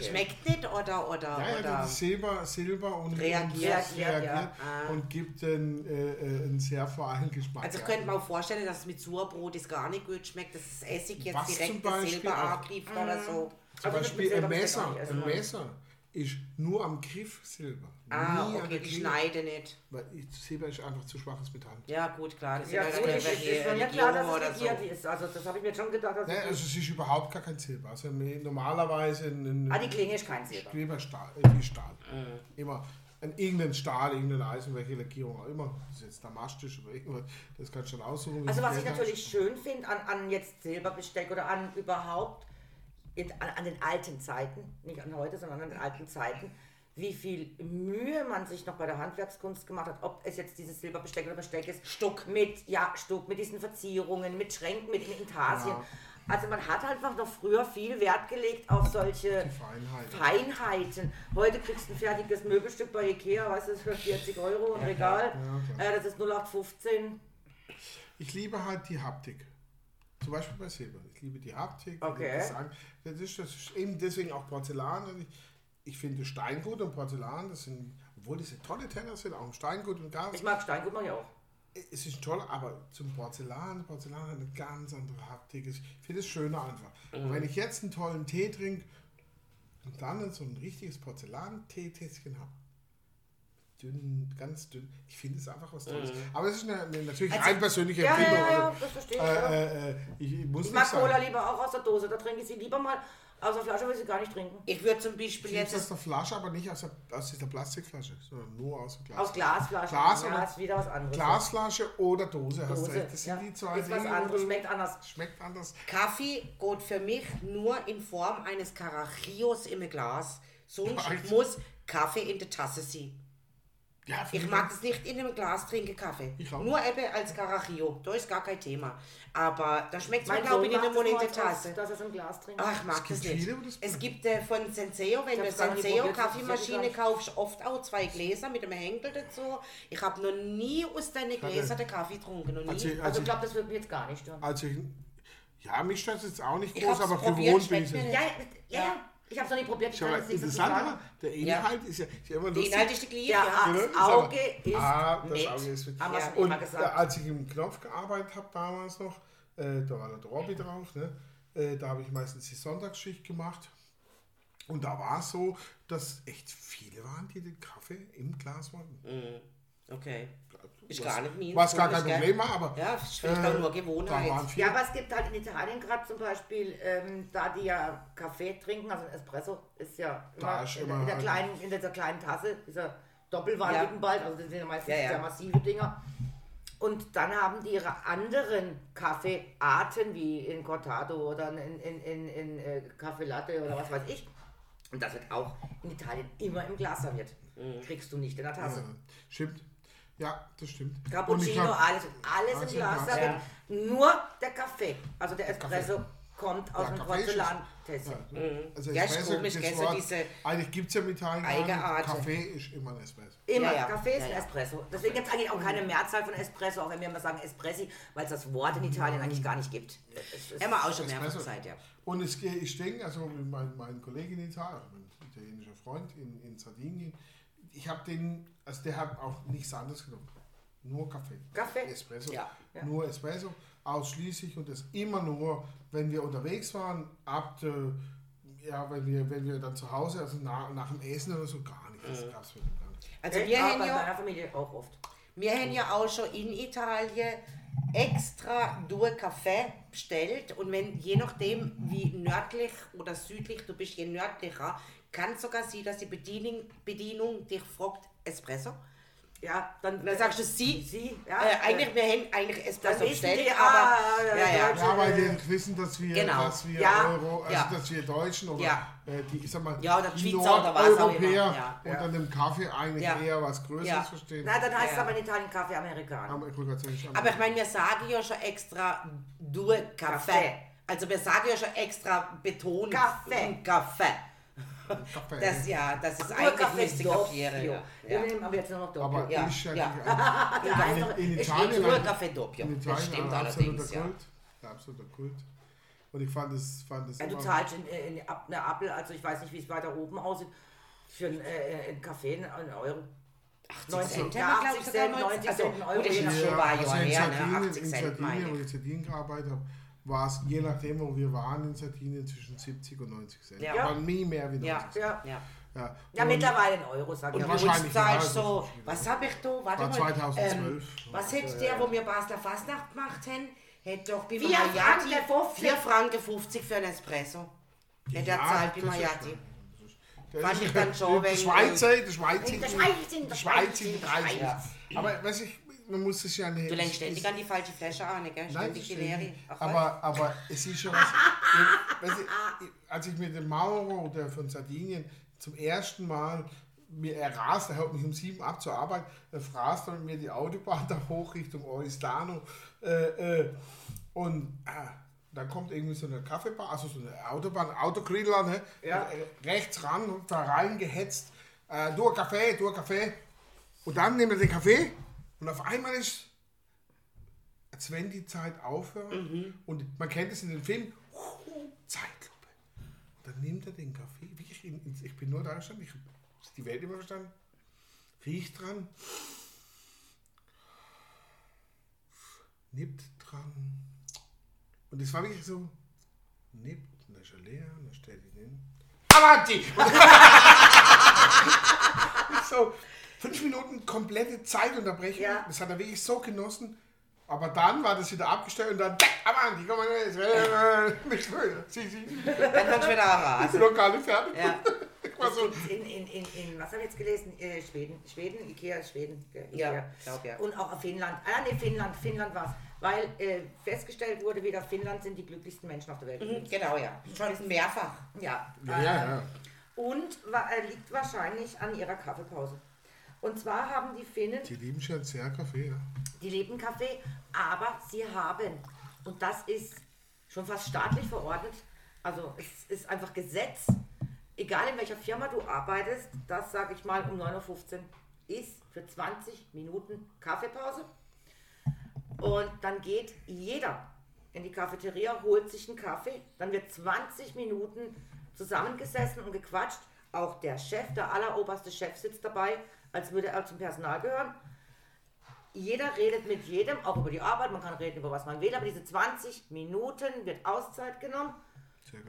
A: Schmeckt nicht oder, oder,
B: Ja,
A: oder.
B: das Silber, Silber und
A: Reagiert.
B: und,
C: Reagiert, ja.
A: Ah.
B: und gibt einen, äh, äh, einen sehr feinen Geschmack.
A: Also ich könnte mir auch vorstellen, dass es mit Sauerbrot ist gar nicht gut schmeckt, dass das Essig jetzt
B: Was zum
A: direkt das
B: Beispiel
A: Silber
B: auch-
A: oder so.
B: Zum
C: Also
B: Beispiel ein Messer. Ein. Messer ist nur am Griff Silber.
A: Ah,
B: Nie an
A: okay,
B: der
A: die
B: Klinge.
A: schneide nicht.
B: Weil ich, Silber ist einfach zu schwaches Metall.
A: Ja gut, klar, das
C: Ja,
A: ist
C: gut,
A: ja
C: ich, ich, ist mir nicht klar, dass es
A: oder so.
C: ist. Also, das habe ich mir schon gedacht. Dass
B: Ne,
C: es-
B: also es ist überhaupt gar kein Silber. Also normalerweise ein,
C: ah,
B: ein
C: die Klinge ist kein Silber.
B: Kleber Stahl, äh, wie Stahl.
A: Mhm.
B: Immer ein irgendein Stahl, irgendein Eisen, welche Lackierung auch immer. Das ist jetzt damastisch oder irgendwas. Das kannst du dann aussuchen. wie
C: Also was ich
B: Geld
C: natürlich schön finde an, an jetzt Silberbesteck oder an überhaupt in, an, den alten Zeiten, nicht an heute, sondern an den alten Zeiten, wie viel Mühe man sich noch bei der Handwerkskunst gemacht hat, ob es jetzt dieses Silberbesteck oder Besteck ist.
A: Stuck.
C: Mit, ja, Stuck, mit diesen Verzierungen, mit Schränken, mit Intarsien. Also man hat einfach noch früher viel Wert gelegt auf solche
B: Feinheiten.
C: Feinheiten. Heute kriegst du ein fertiges Möbelstück bei Ikea, weißt du, für 40 Euro ein Regal.
B: klar.
C: äh, das ist 0815.
B: Ich liebe halt die Haptik. Zum Beispiel bei Silber. Ich liebe die Haptik.
C: Okay.
B: Das, das, ist, das ist eben deswegen auch Porzellan. Und Ich, ich finde Steingut und Porzellan, das sind, obwohl diese tolle Tenner sind, auch Steingut und Gas.
C: Ich mag Steingut, mag ich auch.
B: Es ist toll, aber zum Porzellan, Porzellan hat eine ganz andere Haptik. Ich finde es schöner einfach. Und wenn ich jetzt einen tollen Tee trinke und dann so ein richtiges Porzellan-Teetässchen habe, dünn, ganz dünn, ich finde es einfach was Tolles. Aber es ist eine, eine natürlich
C: Also-
B: rein persönliche
C: Ja,
B: Empfindung.
C: ja, ja,
B: Also,
C: das verstehe
B: äh, äh, äh, ich, ich muss
C: Ich
B: nicht
C: mag Cola
B: sagen,
C: lieber auch aus der Dose, da trinke ich sie lieber mal. Aus der Flasche will ich sie gar nicht trinken.
A: Ich würde zum Beispiel
B: jetzt
A: jetzt
B: aus der Flasche, aber nicht aus, der, aus dieser Plastikflasche, sondern nur aus dem Glas.
C: Aus Glasflaschen.
B: Glas
C: ja,
B: oder-
C: ist wieder was anderes.
B: Glasflasche oder Dose, hast du
C: Dose,
B: recht. Das sind
C: ja.
B: die zwei
C: Ist was anderes, schmeckt anders.
B: Schmeckt anders.
A: Kaffee geht für mich nur in Form eines Carajios im Glas. Sonst muss Kaffee in der Tasse sein.
B: Ja,
A: Ich mag es nicht in einem Glas trinken, Kaffee.
B: Ich auch.
A: Nur eben als Carajillo. Da ist gar kein Thema. Aber da schmeckt es mir,
C: Mein
A: glaube ich, in der
C: dass-
A: Tasse.
C: Dass es im Glas trinkt.
A: Ach, ich mag
B: gibt
A: das nicht.
B: viele, das
A: es gibt äh, von Senseo, wenn
C: Ich
A: du Senseo Kaffeemaschine kaufst, oft auch zwei Gläser mit einem Henkel dazu. Ich habe noch nie aus deinen Gläsern den Kaffee getrunken. Noch nie.
B: Also,
C: Also
B: also,
C: ich glaube, das wird mir jetzt gar nicht stören.
B: also ich, ja, mich stört es jetzt auch nicht
A: Ich
B: groß, aber gewohnt bin ich es.
A: nicht.
C: Ja, ja, ja. Ich habe es noch nie probiert, ich
B: Schau
C: kann nichts dazu
B: interessant,
C: sagen.
B: der Inhalt ist ja, ist ja immer
A: Der
B: lustig.
A: Inhalt ist der gleiche.
C: Ja,
A: ja.
C: das
B: Ist aber-
C: Auge ist
B: ah, das
C: nett.
B: Auge ist mit.
C: Haben wir
A: Ja.
B: Und
C: immer gesagt.
B: als ich im Knopf gearbeitet habe damals noch, äh, da war der Robby drauf, ne? äh, da habe ich meistens die Sonntagsschicht gemacht. Und da war es so, dass echt viele waren, die den Kaffee im Glas wollten.
A: Okay. Ist
B: Was-
A: gar nicht meins.
B: Was gar kein? Problem war, aber
A: Ja, ist vielleicht auch nur Gewohnheit.
C: Ja, aber es gibt halt in Italien gerade zum Beispiel, ähm, da die ja Kaffee trinken, also ein Espresso ist ja immer,
B: ist
C: in,
B: immer
C: in, der
B: halt-
C: kleinen, in dieser kleinen Tasse, dieser doppelwandigen
A: Ja.
C: bald, also das sind ja meistens
A: Ja, ja.
C: sehr massive Dinger. Und dann haben die ihre anderen Kaffeearten, wie in Cortado oder in, in, in, in äh, Kaffee Latte oder was weiß ich. Und das wird auch in Italien immer im Glas serviert.
A: Mhm.
C: Kriegst du nicht in der Tasse.
B: Ja, stimmt. Ja, das stimmt.
C: Cappuccino,
B: glaub-
C: alles, alles
B: alles
C: im Glas serviert. Nur der Kaffee, also der Espresso, kommt aus
B: Ja,
C: dem
B: Kaffee ist-
C: Porzellantässchen.
B: Ja, also
A: Ja, ist komisch,
B: das Wort-
A: diese
B: Eigentlich gibt es ja mit Italien
A: Eigenart.
B: Kaffee ist immer ein Espresso.
C: Immer,
A: Ja, ja.
C: Kaffee ist
A: Ja,
C: ein
A: ja.
C: Espresso. Deswegen gibt es eigentlich auch keine Mehrzahl von Espresso, auch wenn wir immer sagen Espressi, weil es das Wort in Italien eigentlich gar nicht gibt.
A: Wir auch schon mehrfach
B: Espresso.
A: gesagt, ja.
B: Und es, geht- ich denke, also mein, mein Kollege in Italien, mein italienischer Freund in, in Sardinien, ich habe den, also der hat auch nichts anderes genommen. Nur Kaffee.
C: Kaffee?
B: Espresso.
A: Ja.
C: Ja.
B: Nur Espresso, ausschließlich und das immer nur, wenn wir unterwegs waren, ab, äh, ja, wenn wir, wenn wir dann zu Hause, also nach, nach dem Essen oder so, gar nicht. Das gab's für den gar nicht.
A: Also wir haben ja
C: meiner Familie auch oft.
A: Wir haben ja auch schon in Italien extra durch Kaffee bestellt und wenn je nachdem wie nördlich oder südlich du bist, je nördlicher, kann sogar sein, dass die Bedienung, Bedienung dich fragt, Espresso?
C: Ja, dann,
A: dann sagst du sie.
C: sie, ja.
A: äh, eigentlich, wir haben eigentlich Espresso bestellt,
C: die,
A: aber
C: ah,
A: ja, ja.
B: Ja, weil die wissen, dass wir,
A: Genau.
B: dass wir
C: Ja.
B: Euro, also
A: Ja.
B: dass wir Deutschen oder
A: Ja.
B: äh, die, ich sag mal,
A: Ja, oder Schweizer oder was auch immer.
B: Nordeuropäer
A: Ja.
B: unter dem Kaffee eigentlich
A: Ja.
B: eher was Größeres
A: Ja.
B: verstehen.
C: Na, dann heißt es aber in Italien Kaffee Amerikaner.
B: Aber ich
A: meine, wir sagen ja schon extra durch Kaffee.
C: Kaffee.
A: Also wir sagen ja schon extra betont
C: Kaffee.
A: Kaffee.
B: Kaffee.
A: Das ja, das ist eigentlich
C: Kaffee
A: müsste kapieren.
C: Doppio.
A: Ja.
C: Wir
A: Ja.
C: nehmen aber jetzt nur noch Doppio.
B: aber
A: Ja,
B: ist ja,
A: ja.
B: nicht-
C: doch-
B: in
A: Es
B: Italien
A: nur Kaffee Doppio.
B: in
A: Das
B: Italien
A: stimmt
B: ein absoluter
A: allerdings, ja.
B: Kult. Ja, absoluter Kult. Und ich fand es fand es
C: Ja, du zahlst in, in, in eine Apple, also ich weiß nicht, wie es weiter oben aussieht, für einen, äh, einen Kaffee einen Euro.
A: 90 Cent,
C: ja,
A: haben wir,
C: 80
A: glaub ich,
C: Cent,
A: sogar
C: 90
A: Also,
C: Cent, Euro,
A: gut, das
C: je nach-
A: paar
B: also
A: Jahre
B: in Sardinien,
A: ne?
B: in
A: 80 Cent
B: Sardinien, wo ich. in Sardinien gearbeitet habe, war es je nachdem, wo wir waren in Sardinien zwischen 70 und 90 Cent.
A: Ja.
B: Aber nie mehr wie 90
A: Ja,
B: Cent.
C: Ja,
A: ja.
B: Ja,
C: ja
B: Und-
C: mittlerweile ein Euro, sag ich
B: wahrscheinlich, ja,
A: zahlst
B: das
A: so, was hab ich da? Warte
B: War
A: mal.
B: 2012.
A: Ähm, was hätte der, wo wir Basler Fastnacht gemacht haben, hätte doch bei
C: Vier
A: Mariati
C: Franken 50.
A: 4 Franken 50 für ein Espresso. Hätte er
B: Ja,
A: zahlt bei.
B: Der
A: Fand
B: ist-
A: ich dann schon
B: der
A: wegen-
B: Schweizer, der Schweizer,
C: Der Schweizer,
B: der
C: der
B: Schweizer,
C: Schweizer,
B: der Schweizer. Man muss es ja nicht.
A: Du lenkst ständig an die falsche Flasche an, gell?
B: Nein,
A: Ständig die Leere.
B: aber, aber es ist schon was. als ich mit dem Mauro, der von Sardinien, zum ersten Mal mir, er rast, er haut mich um sieben ab zur Arbeit, er rast dann mit mir die Autobahn da hoch Richtung Oristano. Äh, äh, und äh, dann kommt irgendwie so eine Kaffeebar, also so eine Autobahn, Autogriller, ne?
C: Ja.
B: Äh, rechts ran und da reingehetzt. Äh, du Kaffee, du Kaffee. Und dann nehmen wir den Kaffee und auf einmal ist, als wenn die Zeit aufhört. Und man kennt es in den Filmen, Zeitlupe. Und dann nimmt er den Kaffee, wirklich in, ich bin nur da gestanden, ich habe die Welt immer verstanden, riecht dran, nippt dran. Und es war wirklich so, nippt, dann ist er leer, und dann stellt ihn hin. Avanti! so, fünf Minuten komplette Zeitunterbrechung.
C: Ja.
B: Das hat er wirklich so genossen. Aber dann war das wieder abgestellt und dann, Avanti, komm mal jetzt. Nicht mehr. Sie, sie,
A: Dann kannst du wieder
B: ich
A: rasen.
B: bin noch gar nicht fertig.
A: Ja.
B: Ich war so,
C: In, in, in, in was habe ich jetzt gelesen? Äh, Schweden. Schweden, Ikea Schweden.
A: Ja,
C: Ikea.
A: glaub ja.
C: Und auch auf Finnland. Ah, nee, Finnland. Finnland war es. Weil äh, festgestellt wurde, wieder Finnland sind die glücklichsten Menschen auf der Welt.
A: Mhm, Genau, ja. Schon mehrfach.
C: Ja.
B: ja, ja, ja.
C: Und wa- äh, liegt wahrscheinlich an ihrer Kaffeepause. Und zwar haben die Finnen
B: Die lieben schon sehr Kaffee, ja.
C: Die leben Kaffee, aber sie haben, und das ist schon fast staatlich verordnet, also es ist einfach Gesetz, egal in welcher Firma du arbeitest, das sage ich mal um 9.15 Uhr ist für 20 Minuten Kaffeepause. Und dann geht jeder in die Cafeteria, holt sich einen Kaffee, dann wird 20 Minuten zusammengesessen und gequatscht. Auch der Chef, der alleroberste Chef sitzt dabei, als würde er zum Personal gehören. Jeder redet mit jedem, auch über die Arbeit, man kann reden über was man will, aber diese 20 Minuten wird Auszeit genommen.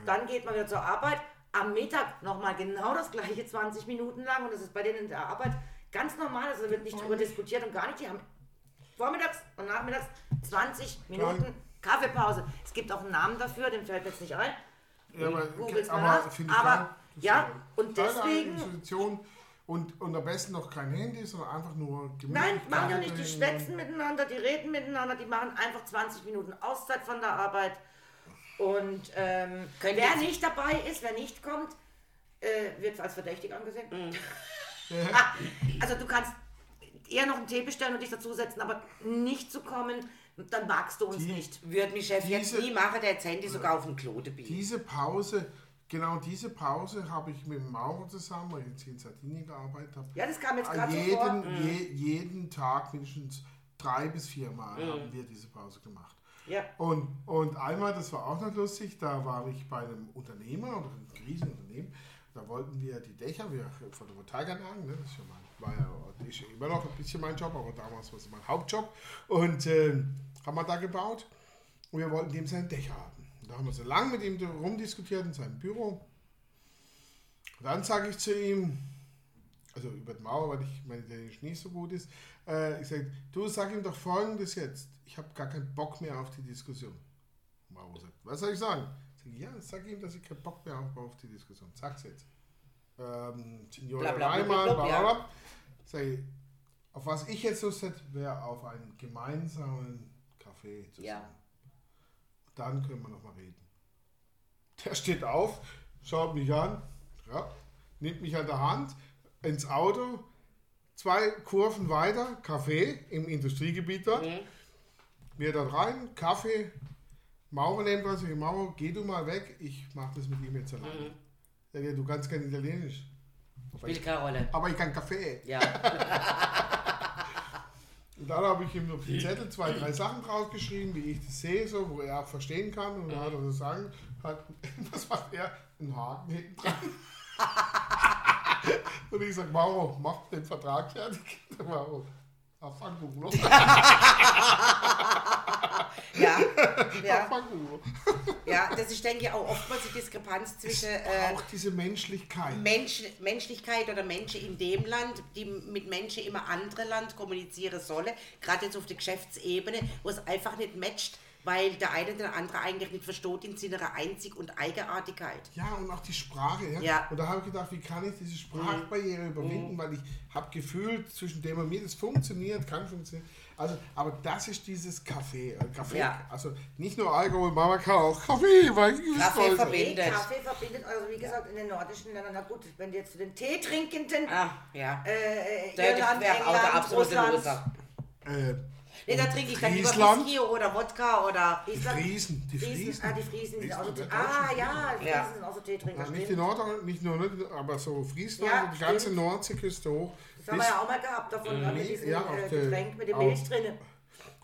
C: Dann geht man wieder zur Arbeit. Am Mittag nochmal genau das gleiche 20 Minuten lang und das ist bei denen in der Arbeit ganz normal, also da wird nicht drüber diskutiert und gar nicht. Die haben vormittags und nachmittags 20 Minuten Kaffeepause. Es gibt auch einen Namen dafür, den fällt jetzt nicht ein.
B: Ja, aber,
C: mal
B: aber
C: Aber, ja, und deswegen-.
B: Und, und am besten noch kein Handy, sondern einfach nur gemütlich
C: Nein, machen ja nicht, die schwätzen miteinander, die reden miteinander, die machen einfach 20 Minuten Auszeit von der Arbeit. Und ähm, wer
A: jetzt-
C: nicht dabei ist, wer nicht kommt, äh, wird als verdächtig angesehen.
A: Mhm.
C: Ah, also du kannst eher noch einen Tee bestellen und dich dazusetzen, aber nicht zu kommen, dann magst du uns
B: Die-
C: nicht.
A: Würde mich Chef jetzt
B: Diese-
A: nie machen, der jetzt Handy sogar auf den Klote bieten.
B: Diese Pause, genau diese Pause habe ich mit dem Maurer zusammen, weil ich jetzt hier in Sardinien gearbeitet habe,
C: Ja, das kam jetzt gerade so vor.
B: jeden, je, jeden Tag mindestens drei bis vier Mal haben wir diese Pause gemacht.
C: Ja.
B: Und, und einmal, das war auch noch lustig, da war ich bei einem Unternehmer, oder einem Riesenunternehmen, da wollten wir die Dächer, wir Photovoltaikanlagen, ne, das ist ja mein, war ja ist ja immer noch ein bisschen mein Job, aber damals war es mein Hauptjob. Und äh, haben wir da gebaut und wir wollten dem seine Dächer haben. Da haben wir so lange mit ihm rumdiskutiert in seinem Büro. Und dann sage ich zu ihm, also über die Mauer, weil ich meine Italienisch nicht so gut ist, äh, ich sage, du sag ihm doch folgendes jetzt, ich habe gar keinen Bock mehr auf die Diskussion. Maurer sagt, was soll ich sagen? Ich sage, ja, sag ihm, dass ich keinen Bock mehr habe auf die Diskussion. Sag's jetzt. Ähm, Signore
A: Bla, bla, bla,
B: Reimann,
A: bla, bla,
B: bla,
A: ja.
B: bla, bla. Sag ich, auf was ich jetzt Lust hätte, wäre auf einen gemeinsamen Kaffee zusammen.
A: Ja.
B: Dann können wir nochmal reden. Der steht auf, schaut mich an, ja, nimmt mich an der Hand ins Auto, zwei Kurven weiter, Kaffee im Industriegebiet dort. Wir dort rein, Kaffee, Maurer nehmt was, ich Maurer, geh du mal weg, ich mach das mit ihm jetzt alleine. Sag ich, du kannst kein Italienisch. Aber
A: Spielt
B: ich,
A: keine Rolle.
B: aber ich kann Kaffee.
A: Ja.
B: Und dann habe ich ihm auf den Zettel zwei, drei Sachen draufgeschrieben, wie ich das sehe, so, wo er auch verstehen kann. Und dann hat er sagen, hat, was macht er? Einen Haken hinten dran. Und ich sage, Mauro, mach den Vertrag fertig. Mauro, ah, fang du, noch.
A: Ja. Ja. ja, das ist, denke ich, auch oftmals die Diskrepanz zwischen äh,
B: Auch diese Menschlichkeit.
A: Mensch, Menschlichkeit oder Menschen in dem Land, die mit Menschen immer andere Land kommunizieren sollen, gerade jetzt auf der Geschäftsebene, wo es einfach nicht matcht. weil der eine oder andere eigentlich nicht versteht in seiner Einzig- und Eigenartigkeit.
B: Ja, und auch die Sprache. Ja?
A: Ja.
B: Und da habe ich gedacht, wie kann ich diese Sprachbarriere überwinden, weil ich habe gefühlt, zwischen dem und mir, das funktioniert, kann funktionieren. Also, aber das ist dieses Kaffee. Äh, Kaffee
A: Ja.
B: Also nicht nur Alkohol, Mama kann auch Kaffee, weil ich
A: Kaffee verbindet.
C: Kaffee verbindet, also wie gesagt, in den nordischen Ländern, na gut, wenn du jetzt zu den Teetrinkenden,
A: Ah, ja.
C: äh,
A: Der
C: Irland,
A: wäre auch der
C: England,
A: absolute
C: Russland.
B: Äh,
A: Nee, da trinke ich dann lieber? Whisky oder Wodka oder...
B: die
C: Island-
B: Friesen, die
C: Friesen,
B: Friesen.
C: ah, die Friesen sind auch so Tee. Ah, ja, die
A: Ja.
C: Friesen sind auch so Teetrinker.
B: Ja, nicht die. Nord, nicht nur, nicht, aber so Friesland,
C: Ja,
B: die ganze. Nordseeküste hoch.
C: Das haben wir ja auch mal gehabt davon, mhm. mit diesem
B: Ja, auch
C: äh,
B: der-
C: Getränk mit dem
B: auch-
C: Milch drin.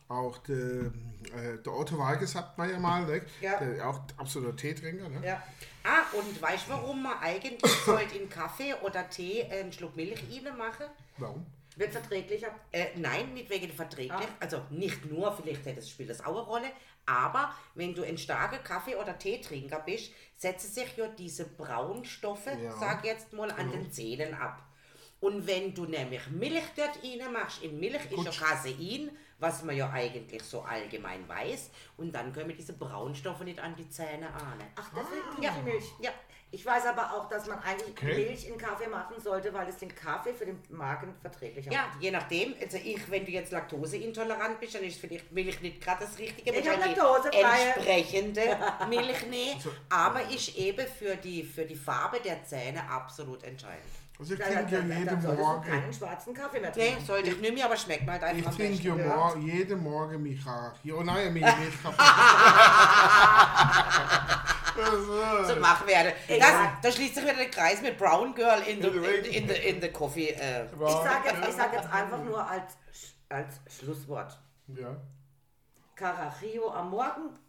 B: Auch der, äh, der Otto Walkes hat man ja mal, ne?
C: Ja.
B: Der, auch absoluter Teetrinker. Ne?
C: Ja.
A: Ah, und weißt du, warum man eigentlich sollte in Kaffee oder Tee einen Schluck Milch rein machen?
B: Warum?
C: Wird verträglicher.
A: Äh, nein, nicht wegen der Verträglich.
C: Ah.
A: Also nicht nur, vielleicht hätte es- spielt das auch eine Rolle. Aber wenn du ein starker Kaffee- oder Teetrinker bist, setzen sich ja diese Braunstoffe,
B: Ja.
A: sag jetzt mal, an den Zähnen ab. Und wenn du nämlich Milch dort rein machst, in Milch ist ja Casein, was man ja eigentlich so allgemein weiß, und dann können diese Braunstoffe nicht an die Zähne ahnen.
C: Ach, deswegen
A: Ja.
C: ja. die Milch.
A: Ja,
C: Ich weiß aber auch, dass man eigentlich
B: Okay.
C: Milch in Kaffee machen sollte, weil es den Kaffee für den Magen verträglicher
A: Ja,
C: macht.
A: je nachdem. Also ich, wenn du jetzt laktoseintolerant bist, dann ist vielleicht Milch nicht gerade das Richtige.
C: Ich hab
A: Wahrscheinlich
C: laktosefreie.
A: entsprechende Milch nehmen. Aber ist eben für die, für die Farbe der Zähne absolut entscheidend.
B: Also ich trinke ja jeden
C: solltest du
B: Morgen.
C: keinen schwarzen Kaffee mehr
A: Nee,
C: trinken.
A: sollte ich nicht mehr, aber schmeckt mir halt einfach
B: Ich trinke ja mor jeden Morgen Michachi. Oh nein, Milch, Milchkaffee.
A: So mach werde. Das, da schließt sich wieder der Kreis mit Brown Girl in the, in, in the, in the Coffee. Äh.
C: Ich sage jetzt, ich sag jetzt einfach nur als, als Schlusswort.
B: Ja.
C: Carachio am Morgen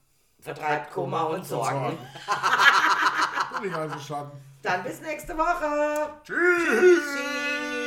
A: Vertreibt Kummer und Sorgen.
B: Bin ich einverstanden.
C: Dann bis nächste Woche.
B: Tschüss.
A: Tschüss.